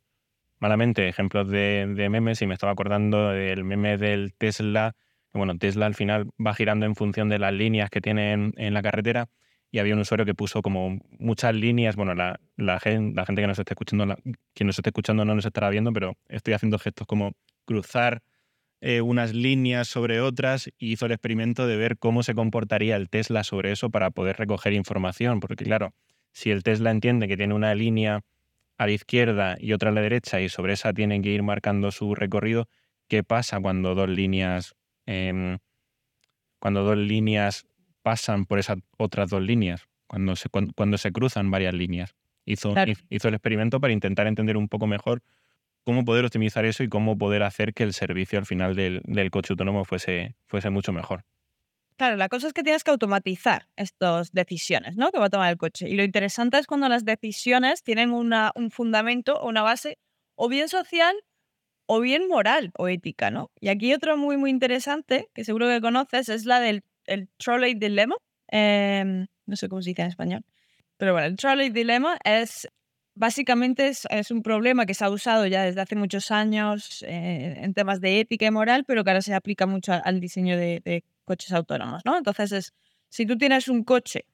malamente ejemplos de, memes y me estaba acordando del meme del Tesla. Bueno, Tesla al final va girando en función de las líneas que tiene en, la carretera y había un usuario que puso como muchas líneas. Bueno, la, la, gente, la gente que nos está escuchando, quien nos esté escuchando no nos estará viendo, pero estoy haciendo gestos como cruzar eh, unas líneas sobre otras y hizo el experimento de ver cómo se comportaría el Tesla sobre eso para poder recoger información. Porque claro, si el Tesla entiende que tiene una línea a la izquierda y otra a la derecha y sobre esa tiene que ir marcando su recorrido, ¿qué pasa cuando dos líneas, em, cuando dos líneas pasan por esas otras dos líneas? Cuando se, cuando, se cruzan varias líneas. Hizo, hizo el experimento para intentar entender un poco mejor cómo poder optimizar eso y cómo poder hacer que el servicio al final del, coche autónomo fuese, fuese mucho mejor. Claro, la cosa es que tienes que automatizar estas decisiones ¿no? que va a tomar el coche. Y lo interesante es cuando las decisiones tienen una, un fundamento o una base o bien social o bien moral o ética. ¿no? Y aquí otro muy, muy interesante, que seguro que conoces, es la del el trolley dilemma. Em, no sé cómo se dice en español. Pero bueno, el trolley dilemma es básicamente es, un problema que se ha usado ya desde hace muchos años eh, en temas de ética y moral, pero que ahora se aplica mucho al diseño de, coches autónomos, ¿no? Entonces es, si tú tienes un coche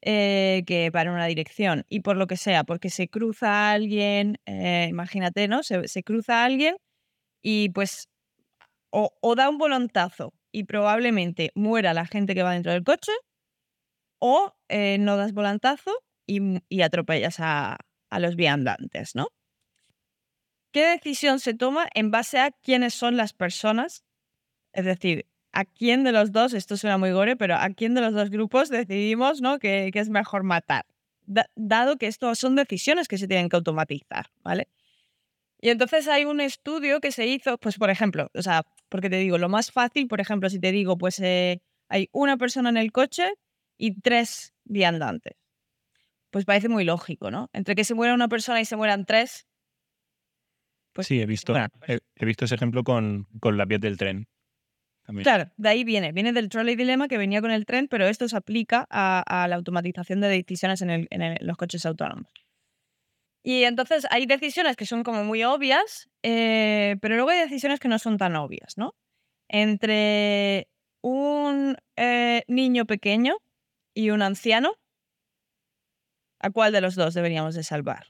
eh, que en una dirección y por lo que sea, porque se cruza alguien, eh, imagínate, ¿no? Se, cruza alguien y pues o, o da un volantazo y probablemente muera la gente que va dentro del coche, o no das volantazo y, atropellas a, los viandantes, ¿no? ¿Qué decisión se toma en base a quiénes son las personas? Es decir, ¿a quién de los dos, esto suena muy gore, pero a quién de los dos grupos decidimos ¿no? que, es mejor matar? dado que esto son decisiones que se tienen que automatizar, ¿vale? Y entonces hay un estudio que se hizo, pues por ejemplo, o sea, porque te digo, lo más fácil, por ejemplo, si te digo, pues eh, hay una persona en el coche y tres viandantes pues parece muy lógico, ¿no? Entre que se muera una persona y se mueran tres. Pues, sí, he visto, he, visto ese ejemplo con, con la piel del tren. Claro, de ahí viene. Viene del trolley dilema que venía con el tren, pero esto se aplica a, la automatización de decisiones en, los coches autónomos. Y entonces hay decisiones que son como muy obvias, eh, pero luego hay decisiones que no son tan obvias, ¿no? Entre un eh, niño pequeño y un anciano, ¿A cuál de los dos deberíamos de salvar?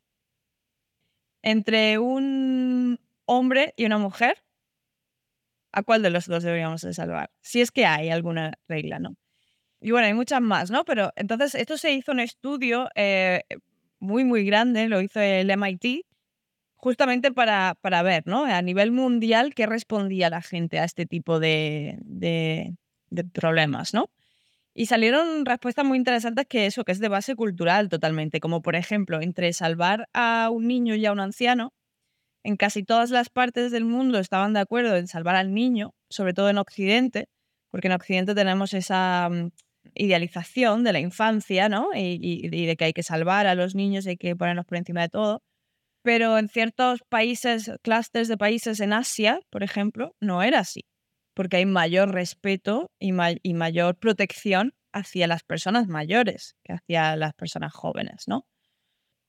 Entre un hombre y una mujer, ¿a cuál de los dos deberíamos de salvar? Si es que hay alguna regla, ¿no? Y bueno, hay muchas más, ¿no? Pero entonces esto se hizo un estudio eh, muy, muy grande, lo hizo el MIT, justamente para, para, ver, ¿no? A nivel mundial, qué respondía la gente a este tipo de, de, de problemas, ¿no? Y salieron respuestas muy interesantes que eso, que es de base cultural totalmente, como por ejemplo, entre salvar a un niño y a un anciano, en casi todas las partes del mundo estaban de acuerdo en salvar al niño, sobre todo en Occidente, porque en Occidente tenemos esa mm, idealización de la infancia, ¿no? Y, de que hay que salvar a los niños y hay que ponerlos por encima de todo. Pero en ciertos países, clústeres de países en Asia, por ejemplo, no era así porque hay mayor respeto y, mayor protección hacia las personas mayores que hacia las personas jóvenes, ¿no?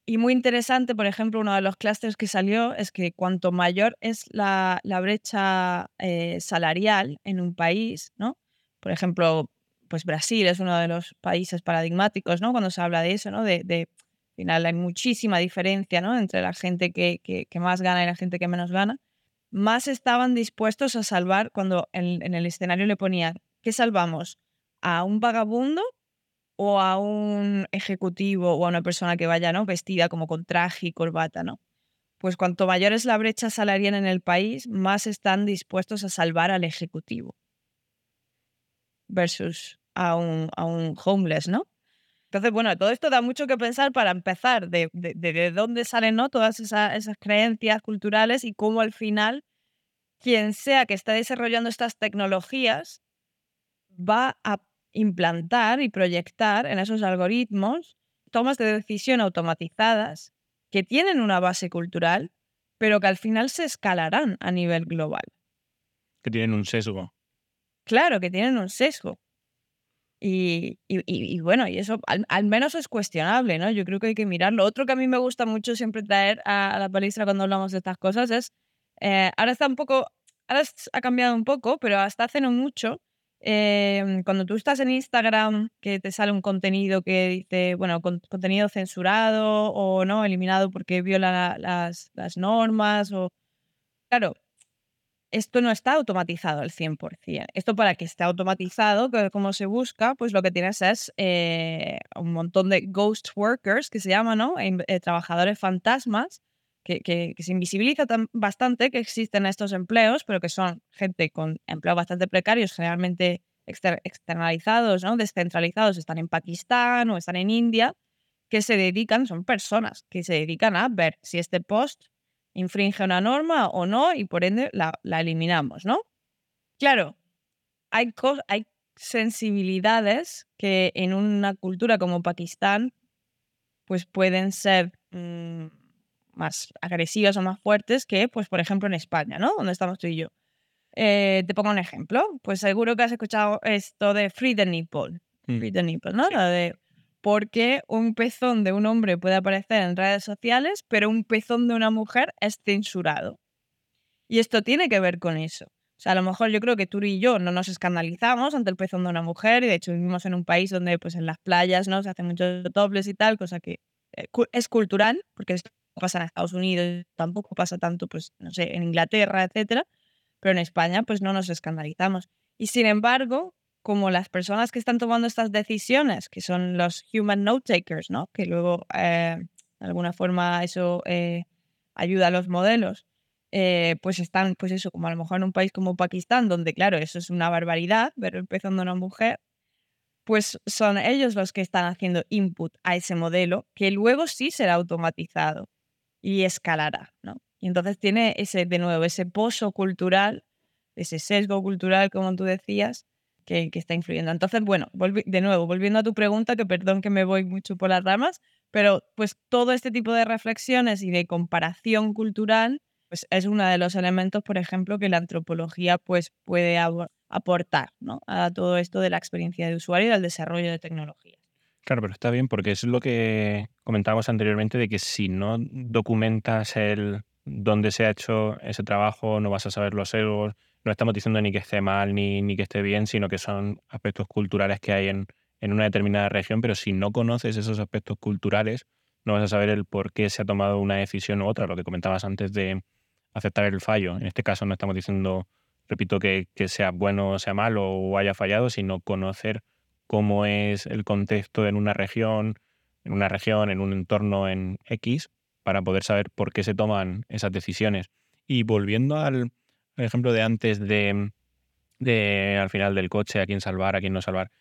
Y muy interesante, por ejemplo, uno de los clústeres que salió es que cuanto mayor es la, brecha eh, salarial en un país, ¿no? Por ejemplo, pues Brasil es uno de los países paradigmáticos, ¿no? Cuando se habla de eso, ¿no? De al final hay muchísima diferencia, ¿no? Entre la gente que, que más gana y la gente que menos gana más estaban dispuestos a salvar cuando en, el escenario le ponían, ¿qué salvamos? ¿A un vagabundo o a un ejecutivo o a una persona que vaya ¿no? vestida como con traje y corbata? ¿no? Pues cuanto mayor es la brecha salarial en el país, más están dispuestos a salvar al ejecutivo versus a un, a un homeless, ¿no? Entonces, bueno, todo esto da mucho que pensar para empezar, de, de, dónde salen ¿no? todas esas, creencias culturales y cómo al final quien sea que está desarrollando estas tecnologías va a implantar y proyectar en esos algoritmos tomas de decisión automatizadas que tienen una base cultural, pero que al final se escalarán a nivel global. Que tienen un sesgo. Claro, que tienen un sesgo. Y, bueno, y eso al, menos es cuestionable, ¿no? Yo creo que hay que mirarlo. Otro que a mí me gusta mucho siempre traer a, la palestra cuando hablamos de estas cosas es, eh, ahora está un poco, ahora ha cambiado un poco, pero hasta hace no mucho, em, cuando tú estás en Instagram, que te sale un contenido que dice, bueno, contenido censurado o no, eliminado porque viola las, las normas o... Claro, esto no está automatizado al 100%. Esto para que esté automatizado, como se busca, pues lo que tienes es eh, un montón de ghost workers, que se llaman, ¿no? Eh, trabajadores fantasmas, que, se invisibiliza bastante que existen estos empleos, pero que son gente con empleos bastante precarios, generalmente externalizados, ¿no? descentralizados, están en Pakistán o están en India, que se dedican, son personas que se dedican a ver si este post infringe una norma o no y por ende la, eliminamos, ¿no? Claro, hay, hay sensibilidades que en una cultura como Pakistán pues pueden ser mm, más agresivas o más fuertes que, pues, por ejemplo, en España, ¿no? Donde estamos tú y yo. Eh, te pongo un ejemplo. Pues seguro que has escuchado esto de Free the Nipple. Mm. Free the Nipple, ¿no? Lo de por qué un pezón de un hombre puede aparecer en redes sociales, pero un pezón de una mujer es censurado. Y esto tiene que ver con eso. O sea, a lo mejor yo creo que tú y yo no nos escandalizamos ante el pezón de una mujer y de hecho vivimos en un país donde pues en las playas no se hacen muchos dobles y tal, cosa que eh, es cultural, porque esto pasa en Estados Unidos, tampoco pasa tanto pues no sé, en Inglaterra, etcétera, pero en España pues no nos escandalizamos. Y sin embargo, como las personas que están tomando estas decisiones, que son los human note takers, ¿no? Que luego eh, de alguna forma eso eh, ayuda a los modelos eh, pues están, pues eso, como a lo mejor en un país como Pakistán, donde claro, eso es una barbaridad, pezón de una mujer, pues son ellos los que están haciendo input a ese modelo, que luego sí será automatizado y escalará, ¿no? Y entonces tiene ese, de nuevo, ese pozo cultural, ese sesgo cultural, como tú decías, que, está influyendo. Entonces, bueno, de nuevo, volviendo a tu pregunta, que perdón que me voy mucho por las ramas, pero pues todo este tipo de reflexiones y de comparación cultural pues es uno de los elementos, por ejemplo, que la antropología pues, puede aportar ¿no? a todo esto de la experiencia de usuario y del desarrollo de tecnologías. Claro, pero está bien porque es lo que comentábamos anteriormente de que si no documentas el dónde se ha hecho ese trabajo, no vas a saber los errores, no estamos diciendo ni que esté mal ni, ni que esté bien, sino que son aspectos culturales que hay en, en una determinada región, pero si no conoces esos aspectos culturales, no vas a saber el por qué se ha tomado una decisión u otra, lo que comentabas antes de aceptar el fallo. En este caso no estamos diciendo, repito, que, que sea bueno o sea malo o haya fallado, sino conocer cómo es el contexto en una región, en una región, en un entorno en X, para poder saber por qué se toman esas decisiones. Y volviendo al, ejemplo de antes de, de al final del coche, a quién salvar, a quién no salvar,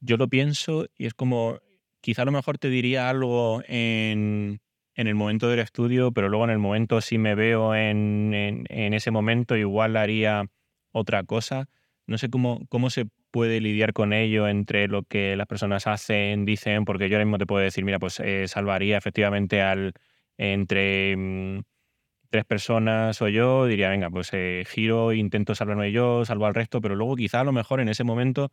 yo lo pienso y es como, quizá a lo mejor te diría algo en, en el momento del estudio, pero luego en el momento si me veo en, en, en ese momento igual haría otra cosa. No sé cómo, cómo se puede lidiar con ello entre lo que las personas hacen, dicen, porque yo ahora mismo te puedo decir, mira, pues eh, salvaría efectivamente al entre mm, tres personas o yo, diría, venga, pues eh, giro, intento salvarme yo, salvo al resto, pero luego quizá a lo mejor en ese momento,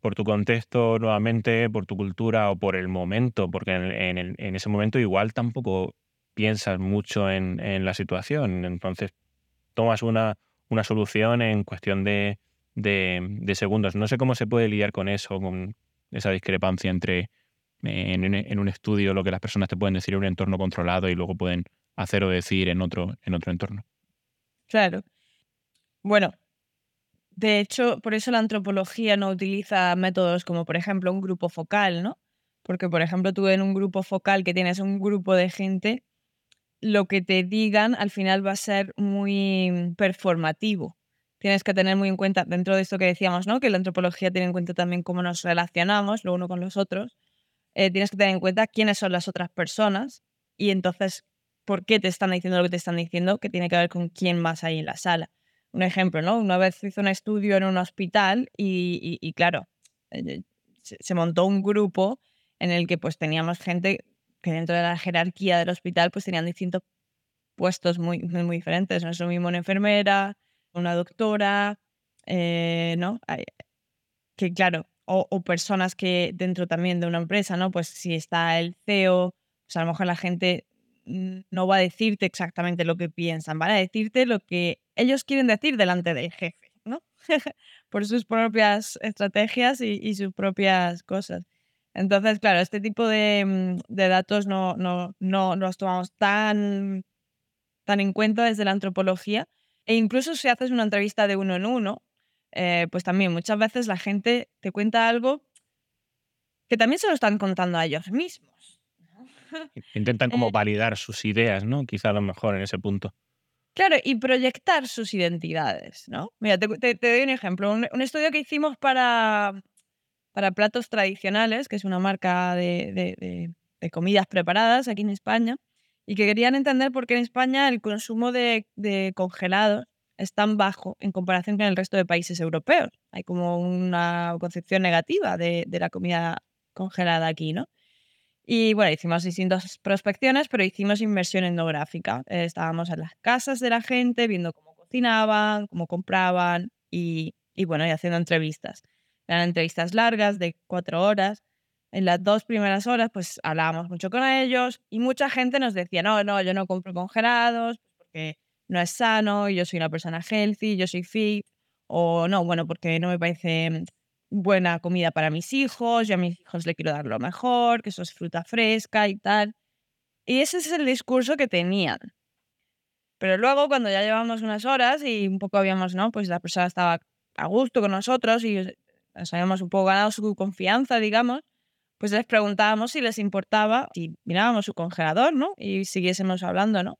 por tu contexto nuevamente, por tu cultura o por el momento, porque en, en ese momento igual tampoco piensas mucho en, en la situación, entonces tomas una, una solución en cuestión de, de, segundos. No sé cómo se puede lidiar con eso, con esa discrepancia entre eh, en, en un estudio lo que las personas te pueden decir en un entorno controlado y luego pueden hacer o decir en otro, en otro entorno. Claro. Bueno, de hecho, por eso la antropología no utiliza métodos como, por ejemplo, un grupo focal, ¿no? Porque, por ejemplo, tú en un grupo focal que tienes un grupo de gente, lo que te digan al final va a ser muy performativo. Tienes que tener muy en cuenta, dentro de esto que decíamos, ¿no? Que la antropología tiene en cuenta también cómo nos relacionamos los unos con los otros. eh, tienes que tener en cuenta quiénes son las otras personas y entonces por qué te están diciendo lo que te están diciendo, que tiene que ver con quién más hay en la sala. Un ejemplo, ¿no? Una vez hice un estudio en un hospital y, claro, eh, se, se montó un grupo en el que pues teníamos gente que dentro de la jerarquía del hospital pues tenían distintos puestos muy, muy, muy diferentes. No es lo mismo una enfermera, una doctora, eh, ¿no? Que claro, o, personas que dentro también de una empresa, ¿no? Pues si está el CEO, pues a lo mejor la gente no va a decirte exactamente lo que piensan, van a decirte lo que ellos quieren decir delante del jefe, ¿no? Por sus propias estrategias y, y sus propias cosas. Entonces, claro, este tipo de, mm, de datos no, no, no los tomamos tan, tan en cuenta desde la antropología. E incluso si haces una entrevista de uno en uno, eh, pues también muchas veces la gente te cuenta algo que también se lo están contando a ellos mismos. ¿no? Intentan como Eh, validar sus ideas, ¿no? Quizá a lo mejor en ese punto. Claro, y proyectar sus identidades, ¿no? Mira, te, te- te doy un ejemplo. Un, un estudio que hicimos para, para Platos Tradicionales, que es una marca de, de- de- de comidas preparadas aquí en España, y que querían entender por qué en España el consumo de, de congelados es tan bajo en comparación con el resto de países europeos. Hay como una concepción negativa de, de la comida congelada aquí, ¿no? Y bueno, hicimos distintas prospecciones, pero hicimos inmersión etnográfica. Eh, estábamos en las casas de la gente, viendo cómo cocinaban, cómo compraban y, y bueno, y haciendo entrevistas. Eran entrevistas largas de cuatro horas. En las dos primeras horas, pues hablábamos mucho con ellos y mucha gente nos decía, no, no, yo no compro congelados porque no es sano, yo soy una persona healthy, yo soy fit, o no, bueno, porque no me parece buena comida para mis hijos, yo a mis hijos le quiero dar lo mejor, que eso es fruta fresca y tal. Y ese es el discurso que tenían. Pero luego, cuando ya llevamos unas horas y un poco habíamos, ¿no? Pues la persona estaba a gusto con nosotros y nos habíamos un poco ganado su confianza, digamos, pues les preguntábamos si les importaba si mirábamos su congelador, ¿no? Y siguiésemos hablando, ¿no?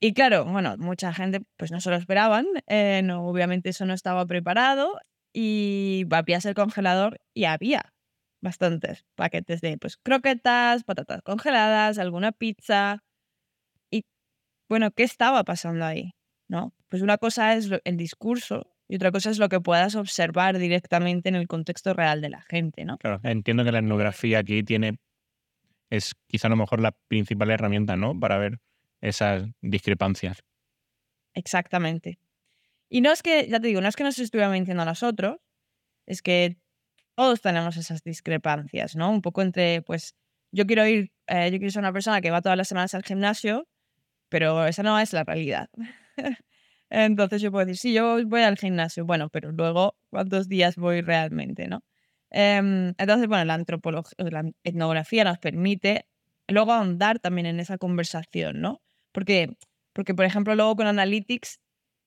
Y claro, bueno, mucha gente pues no se lo esperaban, eh, no, obviamente eso no estaba preparado y abrías el congelador y había bastantes paquetes de pues croquetas, patatas congeladas, alguna pizza. Y bueno, ¿qué estaba pasando ahí? ¿No? Pues una cosa es el discurso y otra cosa es lo que puedas observar directamente en el contexto real de la gente, ¿no? Claro, entiendo que la etnografía aquí tiene es quizá a lo mejor la principal herramienta, ¿no? Para ver esas discrepancias. Exactamente. Y no es que, ya te digo, no es que nos estuviera mintiendo a nosotros, es que todos tenemos esas discrepancias, ¿no? Un poco entre, pues, yo quiero ir, eh, yo quiero ser una persona que va todas las semanas al gimnasio, pero esa no es la realidad. Entonces yo puedo decir, sí, yo voy al gimnasio, bueno, pero luego, ¿cuántos días voy realmente, no? Em, entonces, bueno, la antropología, la etnografía nos permite luego ahondar también en esa conversación, ¿no? Porque, porque, por ejemplo, luego con Analytics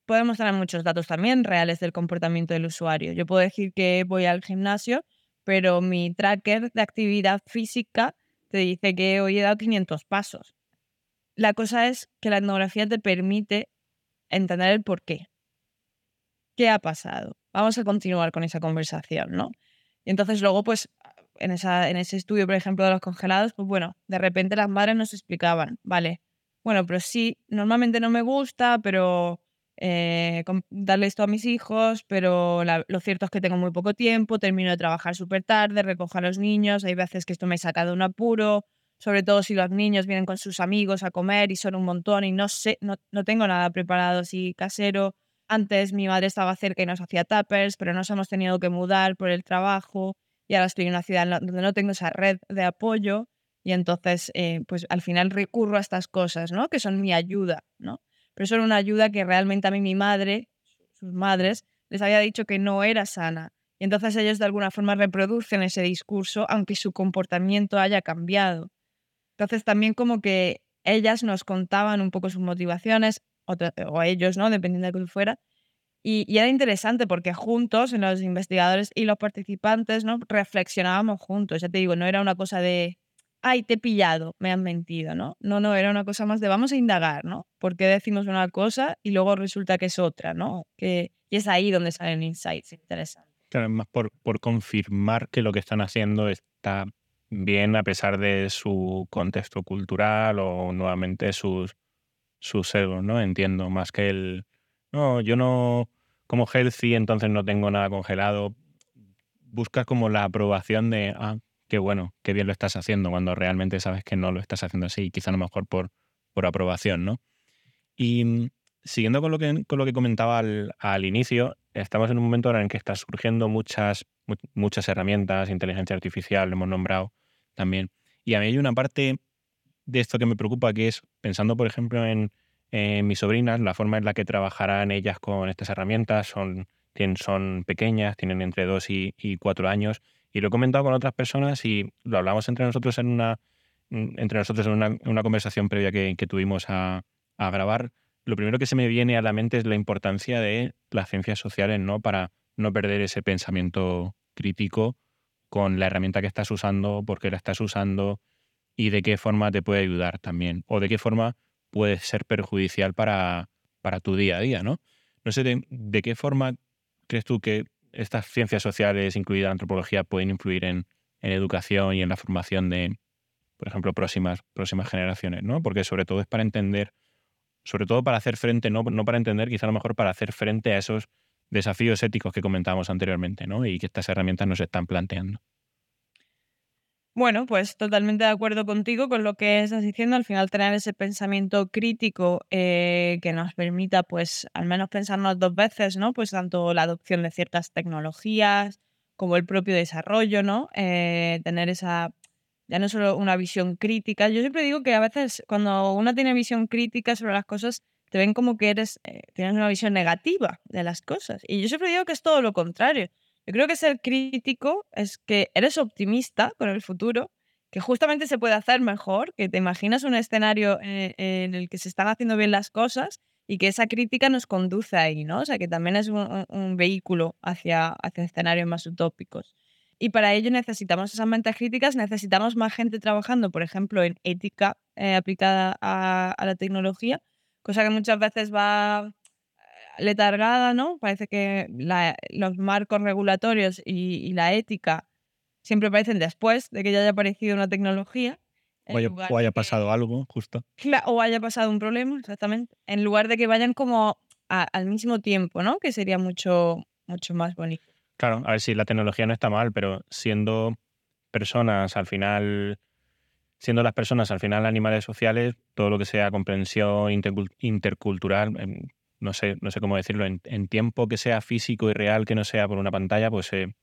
podemos tener muchos datos también reales del comportamiento del usuario. Yo puedo decir que voy al gimnasio, pero mi tracker de actividad física te dice que hoy he dado 500 pasos. La cosa es que la etnografía te permite entender el por qué. ¿Qué ha pasado? Vamos a continuar con esa conversación, ¿no? Y entonces luego, pues, en, esa, en ese estudio, por ejemplo, de los congelados, pues bueno, de repente las madres nos explicaban, vale, bueno, pero sí, normalmente no me gusta, pero eh, darle esto a mis hijos, pero lo cierto es que tengo muy poco tiempo, termino de trabajar súper tarde, recojo a los niños, hay veces que esto me saca de un apuro, sobre todo si los niños vienen con sus amigos a comer y son un montón y no sé, no, no tengo nada preparado así casero. Antes mi madre estaba cerca y nos hacía tuppers, pero nos hemos tenido que mudar por el trabajo y ahora estoy en una ciudad donde no tengo esa red de apoyo y entonces eh, pues al final recurro a estas cosas, ¿no? Que son mi ayuda, ¿no? Pero son una ayuda que realmente a mí mi madre, sus madres, les había dicho que no era sana. Y entonces ellos de alguna forma reproducen ese discurso aunque su comportamiento haya cambiado. Entonces también como que ellas nos contaban un poco sus motivaciones, o ellos, ¿no? Dependiendo de quién fuera, y, era interesante porque juntos, los investigadores y los participantes, ¿no? reflexionábamos juntos. Ya te digo, no era una cosa de, ay, te he pillado, me han mentido, ¿no? No, no, era una cosa más de vamos a indagar, ¿no? ¿Por qué decimos una cosa y luego resulta que es otra, ¿no? Que, y es ahí donde salen insights interesantes. Claro, más por, por confirmar que lo que están haciendo está bien a pesar de su contexto cultural o nuevamente sus, sus egos, ¿no? Entiendo, más que el no, yo no como healthy, entonces no tengo nada congelado. Buscas como la aprobación de, ah, qué bueno, qué bien lo estás haciendo, cuando realmente sabes que no lo estás haciendo así, quizá a lo mejor por, por aprobación, ¿no? Y mm, siguiendo con lo que, con lo que comentaba al, al inicio, estamos en un momento en el que están surgiendo muchas, muchas herramientas, inteligencia artificial, lo hemos nombrado también. Y a mí hay una parte de esto que me preocupa, que es pensando, por ejemplo, en mis sobrinas, la forma en la que trabajarán ellas con estas herramientas son, son pequeñas, tienen entre 2 y, y 4 años. Y lo he comentado con otras personas y lo hablamos entre nosotros en una, entre nosotros en una, conversación previa que, que tuvimos a, a, grabar. Lo primero que se me viene a la mente es la importancia de las ciencias sociales, ¿no? Para no perder ese pensamiento crítico con la herramienta que estás usando, por qué la estás usando y de qué forma te puede ayudar también. O de qué forma puede ser perjudicial para, para tu día a día, ¿no? No sé de, qué forma crees tú que estas ciencias sociales, incluida la antropología, pueden influir en, en, educación y en la formación de, por ejemplo, próximas, próximas generaciones, ¿no? Porque sobre todo es para entender, sobre todo para hacer frente, no, no para entender, quizá a lo mejor para hacer frente a esos desafíos éticos que comentábamos anteriormente, ¿no? Y que estas herramientas nos están planteando. Bueno, pues totalmente de acuerdo contigo con lo que estás diciendo. Al final tener ese pensamiento crítico eh, que nos permita, pues, al menos pensarnos dos veces, ¿no? Pues tanto la adopción de ciertas tecnologías como el propio desarrollo, ¿no? Eh, tener esa, ya no solo una visión crítica. Yo siempre digo que a veces cuando uno tiene visión crítica sobre las cosas, te ven como que eres, eh, tienes una visión negativa de las cosas. Y yo siempre digo que es todo lo contrario. Yo creo que ser crítico es que eres optimista con el futuro, que justamente se puede hacer mejor, que te imaginas un escenario eh, en, el que se están haciendo bien las cosas y que esa crítica nos conduce ahí, ¿no? O sea, que también es un, vehículo hacia, hacia escenarios más utópicos. Y para ello necesitamos esas mentes críticas, necesitamos más gente trabajando, por ejemplo, en ética eh, aplicada a, a, la tecnología, cosa que muchas veces va letargada, ¿no? Parece que los marcos regulatorios y, la ética siempre aparecen después de que ya haya aparecido una tecnología. O haya, pasado algo, justo. O haya pasado un problema, exactamente. En lugar de que vayan como al mismo tiempo, ¿no? Que sería mucho, mucho más bonito. Claro, a ver si la tecnología no está mal, pero siendo personas al final, siendo las personas al final animales sociales, todo lo que sea comprensión intercultural, no sé, no sé cómo decirlo, en, tiempo que sea físico y real, que no sea por una pantalla, pues eh,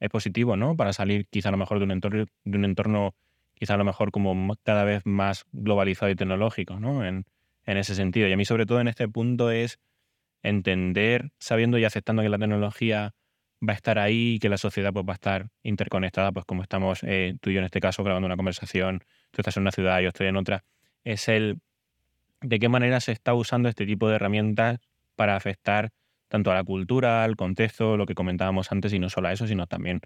es positivo, ¿no? Para salir quizá a lo mejor de un entorno, de un entorno quizá a lo mejor como cada vez más globalizado y tecnológico, ¿no? En, en ese sentido. Y a mí sobre todo en este punto es entender, sabiendo y aceptando que la tecnología va a estar ahí y que la sociedad pues, va a estar interconectada, pues como estamos eh, tú y yo en este caso grabando una conversación, tú estás en una ciudad, yo estoy en otra, es el de qué manera se está usando este tipo de herramientas para afectar tanto a la cultura, al contexto, lo que comentábamos antes, y no solo a eso, sino también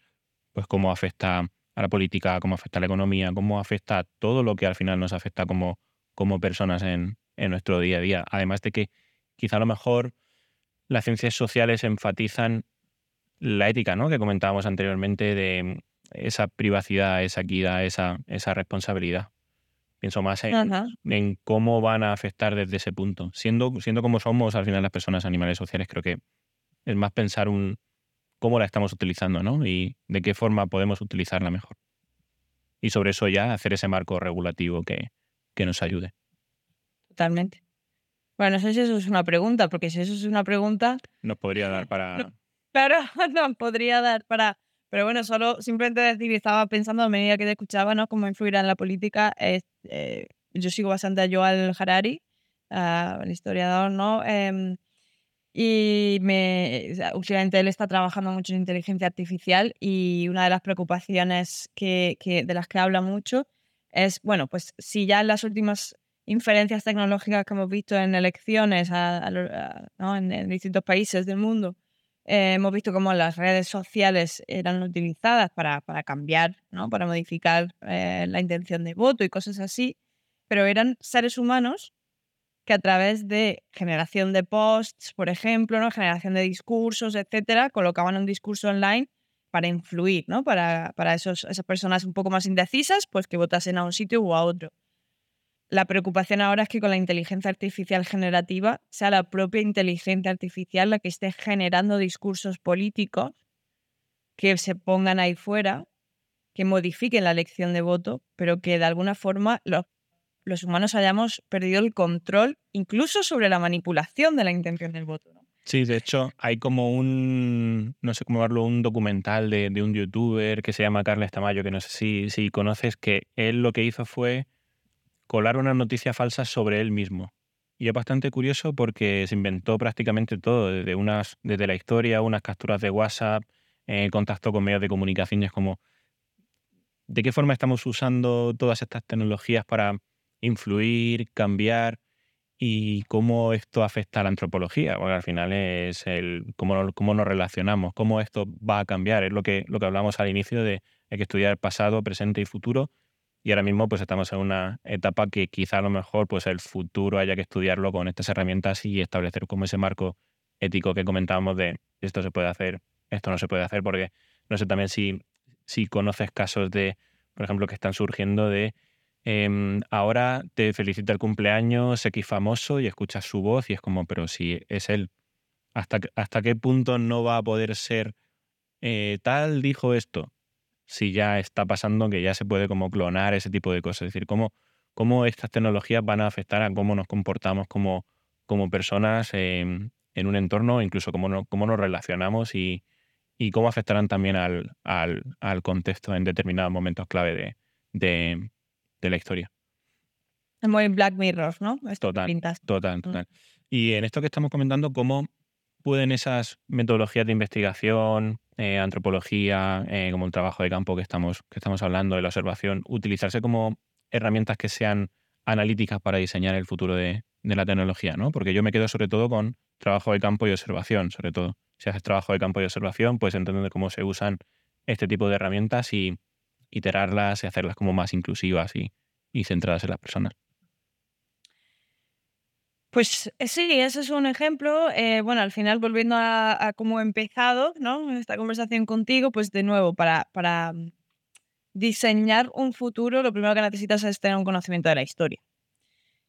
pues cómo afecta a la política, cómo afecta a la economía, cómo afecta a todo lo que al final nos afecta como, como personas en, en nuestro día a día. Además de que quizá a lo mejor las ciencias sociales enfatizan la ética, ¿no? Que comentábamos anteriormente de esa privacidad, esa equidad, esa, esa responsabilidad. Pienso más en, cómo van a afectar desde ese punto. Siendo, siendo como somos al final las personas animales sociales, creo que es más pensar un cómo la estamos utilizando, ¿no? Y de qué forma podemos utilizarla mejor. Y sobre eso ya hacer ese marco regulativo que, que nos ayude. Totalmente. Bueno, no sé si eso es una pregunta, porque si eso es una pregunta... Nos podría dar para... claro, no, podría dar para pero bueno, solo simplemente decir, estaba pensando a medida que te escuchaba, ¿no? Cómo influirá en la política. Eh, yo sigo bastante a Joel Harari, el historiador, ¿no? Em, y me, últimamente él está trabajando mucho en inteligencia artificial y una de las preocupaciones que, que, de las que habla mucho es, bueno, pues si ya en las últimas inferencias tecnológicas que hemos visto en elecciones ¿no? en distintos países del mundo, eh, hemos visto cómo las redes sociales eran utilizadas para, para cambiar, ¿no? para modificar eh, la intención de voto y cosas así, pero eran seres humanos que a través de generación de posts, por ejemplo, ¿no? generación de discursos, etcétera, colocaban un discurso online para influir, ¿no? para, para esos, esas personas un poco más indecisas, pues que votasen a un sitio u a otro. La preocupación ahora es que con la inteligencia artificial generativa sea la propia inteligencia artificial la que esté generando discursos políticos que se pongan ahí fuera, que modifiquen la elección de voto, pero que de alguna forma los, humanos hayamos perdido el control incluso sobre la manipulación de la intención del voto. Sí, de hecho, hay como un, no sé cómo verlo, un documental de, un youtuber que se llama Carles Tamayo, que no sé si, si conoces, que él lo que hizo fue colar una noticia falsa sobre él mismo. Y es bastante curioso porque se inventó prácticamente todo, desde, unas, desde la historia, unas capturas de WhatsApp, eh, contacto con medios de comunicaciones como de qué forma estamos usando todas estas tecnologías para influir, cambiar y cómo esto afecta a la antropología. Porque al final es el cómo, cómo nos relacionamos, cómo esto va a cambiar. Es lo que, lo que hablamos al inicio de hay que estudiar pasado, presente y futuro y ahora mismo pues estamos en una etapa que quizá a lo mejor pues el futuro haya que estudiarlo con estas herramientas y establecer como ese marco ético que comentábamos de esto se puede hacer, esto no se puede hacer, porque no sé también si, si conoces casos de, por ejemplo, que están surgiendo de em, ahora te felicita el cumpleaños X famoso y escuchas su voz y es como, pero si es él, ¿hasta, hasta qué punto no va a poder ser eh, tal dijo esto? Si ya está pasando que ya se puede como clonar ese tipo de cosas. Es decir, cómo, cómo estas tecnologías van a afectar a cómo nos comportamos como, como personas en un entorno, incluso cómo, cómo nos relacionamos y, y, cómo afectarán también al, al, al, contexto en determinados momentos clave de, de, de la historia. Es muy Black Mirror, ¿no? total, total, mm. total. Y en esto que estamos comentando, ¿cómo pueden esas metodologías de investigación, eh, antropología, eh, como el trabajo de campo que estamos, que estamos hablando, de la observación, utilizarse como herramientas que sean analíticas para diseñar el futuro de, la tecnología, ¿no? Porque yo me quedo sobre todo con trabajo de campo y observación, sobre todo. Si haces trabajo de campo y observación, pues entender cómo se usan este tipo de herramientas y iterarlas y hacerlas como más inclusivas y, y centradas en las personas. Pues eh, sí, ese es un ejemplo. Eh, bueno, al final, volviendo a, cómo he empezado ¿no? esta conversación contigo, pues de nuevo, para, para mm, diseñar un futuro, lo primero que necesitas es tener un conocimiento de la historia.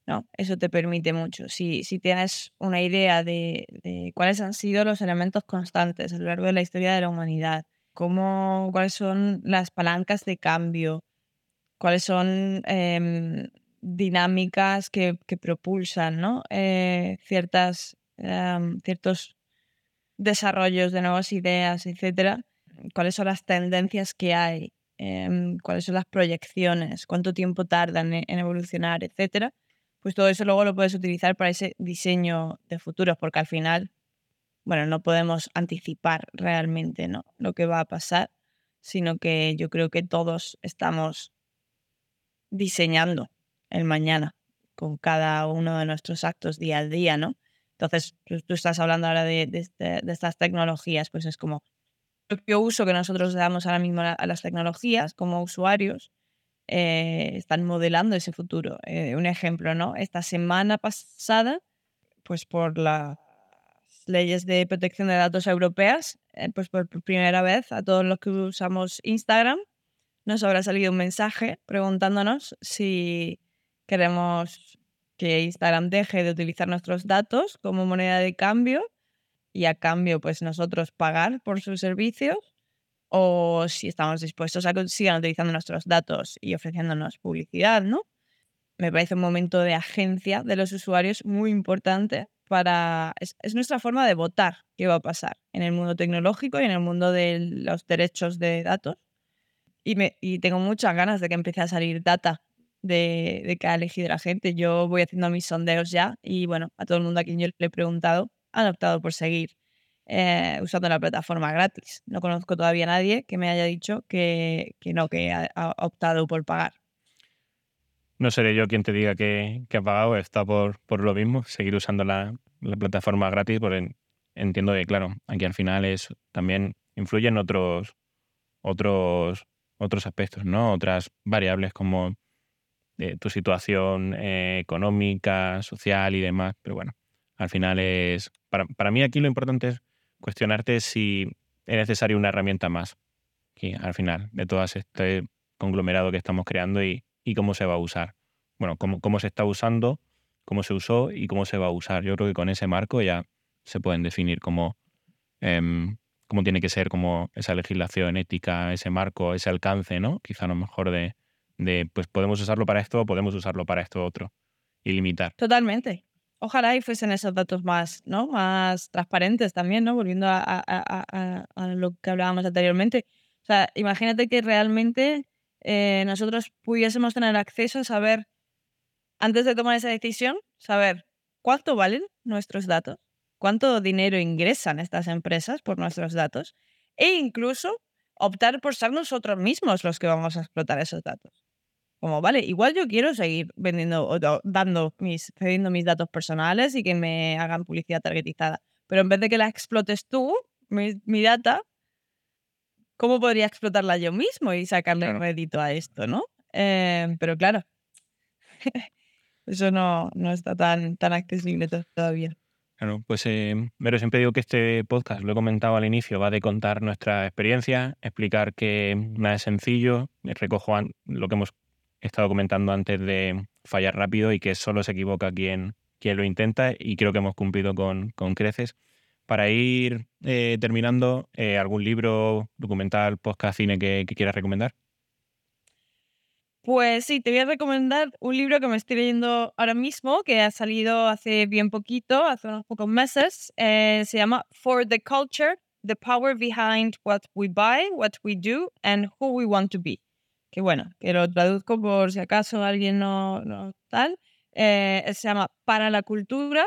¿no? Eso te permite mucho. Si, si tienes una idea de, de, cuáles han sido los elementos constantes a lo largo de la historia de la humanidad, cómo, cuáles son las palancas de cambio, cuáles son eh, dinámicas que, propulsan ¿no? Eh, ciertas, em, ciertos desarrollos de nuevas ideas, etcétera, cuáles son las tendencias que hay, em, cuáles son las proyecciones, cuánto tiempo tardan en, evolucionar, etcétera, pues todo eso luego lo puedes utilizar para ese diseño de futuros, porque al final, bueno, no podemos anticipar realmente ¿no? lo que va a pasar, sino que yo creo que todos estamos diseñando el mañana con cada uno de nuestros actos día a día, ¿no? Entonces, tú, estás hablando ahora de, este, de, estas tecnologías, pues es como el propio uso que nosotros damos ahora mismo a, las tecnologías como usuarios eh, están modelando ese futuro. Eh, un ejemplo, ¿no? Esta semana pasada, pues por las leyes de protección de datos europeas, eh, pues por primera vez a todos los que usamos Instagram nos habrá salido un mensaje preguntándonos si queremos que Instagram deje de utilizar nuestros datos como moneda de cambio y a cambio pues nosotros pagar por sus servicios o si estamos dispuestos a que sigan utilizando nuestros datos y ofreciéndonos publicidad, ¿no? Me parece un momento de agencia de los usuarios muy importante para... Es, es nuestra forma de votar qué va a pasar en el mundo tecnológico y en el mundo de los derechos de datos. Y, me, y tengo muchas ganas de que empiece a salir data de, de que ha elegido la gente. Yo voy haciendo mis sondeos ya y bueno, a todo el mundo a quien yo le he preguntado han optado por seguir eh, usando la plataforma gratis. No conozco todavía a nadie que me haya dicho que, que no, que ha, optado por pagar. No seré yo quien te diga que, que ha pagado, está por, por lo mismo, seguir usando la, la plataforma gratis, porque entiendo que, claro, aquí al final es también influyen otros, otros, otros aspectos, ¿no? Otras variables como tu situación eh, económica, social y demás. Pero bueno, al final es. Para, para, mí aquí lo importante es cuestionarte si es necesaria una herramienta más. Aquí, al final, de todo este conglomerado que estamos creando y, y, cómo se va a usar. Bueno, cómo, cómo se está usando, cómo se usó y cómo se va a usar. Yo creo que con ese marco ya se pueden definir cómo, em, cómo tiene que ser como esa legislación ética, ese marco, ese alcance, ¿no? Quizá a lo mejor de, de pues podemos usarlo para esto, podemos usarlo para esto otro y limitar. Totalmente. Ojalá y fuesen esos datos más, ¿no? Más transparentes también, ¿no? Volviendo a, lo que hablábamos anteriormente. O sea, imagínate que realmente eh, nosotros pudiésemos tener acceso a saber, antes de tomar esa decisión, saber cuánto valen nuestros datos, cuánto dinero ingresan estas empresas por nuestros datos e incluso optar por ser nosotros mismos los que vamos a explotar esos datos. Como, vale, igual yo quiero seguir vendiendo o dando mis, cediendo mis datos personales y que me hagan publicidad targetizada. Pero en vez de que la explotes tú, mi, mi data, ¿cómo podría explotarla yo mismo y sacarle rédito a esto, no? Eh, pero claro, eso no, no está tan, tan accesible todavía. Claro, pues eh, pero siempre digo que este podcast, lo he comentado al inicio, va de contar nuestra experiencia, explicar que nada es sencillo, recojo lo que hemos estado comentando antes de fallar rápido y que solo se equivoca quien, quien lo intenta y creo que hemos cumplido con, con creces. para ir eh, terminando, eh, ¿algún libro, documental, podcast, cine que, que quieras recomendar? Pues sí, te voy a recomendar un libro que me estoy leyendo ahora mismo, que ha salido hace bien poquito, hace unos pocos meses. Eh, se llama For the Culture, The Power Behind What We Buy, What We Do, and Who We Want to Be. Que bueno, que lo traduzco por si acaso alguien no, no tal. Eh, se llama Para la Cultura,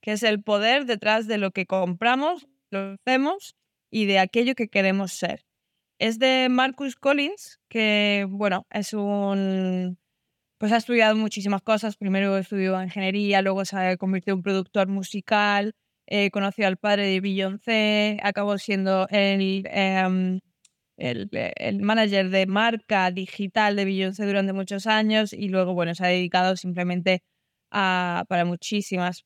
que es el poder detrás de lo que compramos, lo hacemos y de aquello que queremos ser. Es de Marcus Collins, que, bueno, es un... Pues ha estudiado muchísimas cosas. Primero estudió ingeniería, luego se convirtió en productor musical, eh, conoció al padre de Beyoncé, acabó siendo el, em, el, el, manager de marca digital de Beyoncé durante muchos años y luego, bueno, se ha dedicado simplemente a, para muchísimas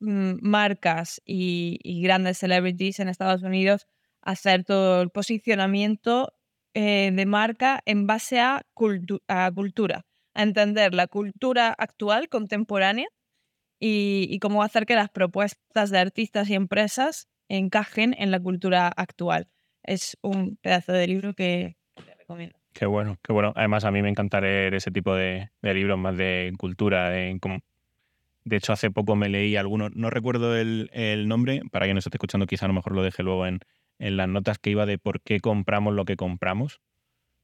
mm, marcas y, grandes celebrities en Estados Unidos hacer todo el posicionamiento eh, de marca en base a, cultu a, cultura, a entender la cultura actual, contemporánea, y, y, cómo hacer que las propuestas de artistas y empresas encajen en la cultura actual. Es un pedazo de libro que te recomiendo. Qué bueno, qué bueno. Además, a mí me encanta leer ese tipo de, de libros más de cultura, de de hecho, hace poco me leí algunos, no recuerdo el, nombre, para quien nos esté escuchando, quizá a lo mejor lo deje luego en, en las notas que iba de por qué compramos lo que compramos.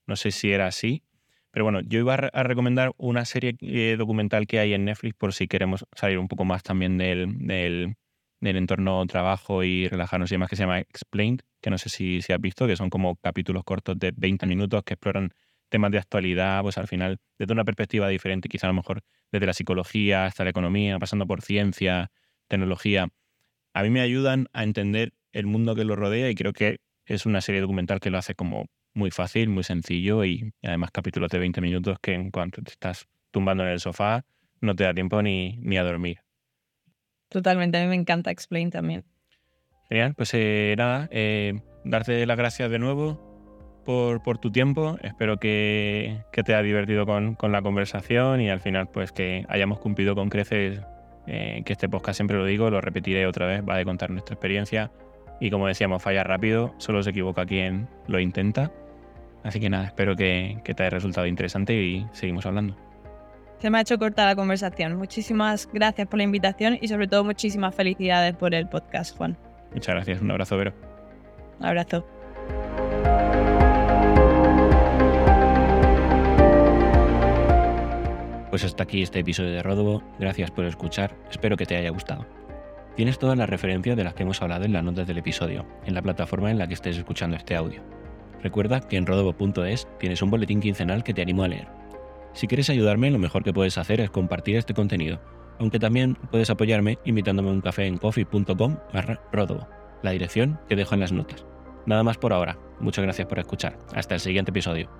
No sé si era así. Pero bueno, yo iba a, recomendar una serie eh, documental que hay en Netflix por si queremos salir un poco más también del, del entorno trabajo y relajarnos y demás, que se llama Explained, que no sé si, si has visto, que son como capítulos cortos de 20 minutos que exploran temas de actualidad, pues al final desde una perspectiva diferente, quizá a lo mejor desde la psicología hasta la economía, pasando por ciencia, tecnología. A mí me ayudan a entender el mundo que lo rodea y creo que es una serie documental que lo hace como muy fácil, muy sencillo y además capítulos de 20 minutos que en cuanto te estás tumbando en el sofá no te da tiempo ni, ni a dormir. Totalmente, a mí me encanta Explain también. Genial, pues eh, nada, eh, darte las gracias de nuevo por, tu tiempo. Espero que, te haya divertido con, con, la conversación y al final pues que hayamos cumplido con creces, eh, que este podcast siempre lo digo, lo repetiré otra vez, va a contar nuestra experiencia y como decíamos, falla rápido, solo se equivoca quien lo intenta. Así que nada, espero que, que te haya resultado interesante y seguimos hablando. Se me ha hecho corta la conversación. Muchísimas gracias por la invitación y sobre todo muchísimas felicidades por el podcast, Juan. Muchas gracias. Un abrazo, Vero. Un abrazo. Pues hasta aquí este episodio de Ródobo. Gracias por escuchar. Espero que te haya gustado. Tienes todas las referencias de las que hemos hablado en las notas del episodio, en la plataforma en la que estés escuchando este audio. Recuerda que en rodobo.es tienes un boletín quincenal que te animo a leer. Si quieres ayudarme, lo mejor que puedes hacer es compartir este contenido, aunque también puedes apoyarme invitándome a un café en coffee.com barra rodobo, la dirección que dejo en las notas. Nada más por ahora. Muchas gracias por escuchar. Hasta el siguiente episodio.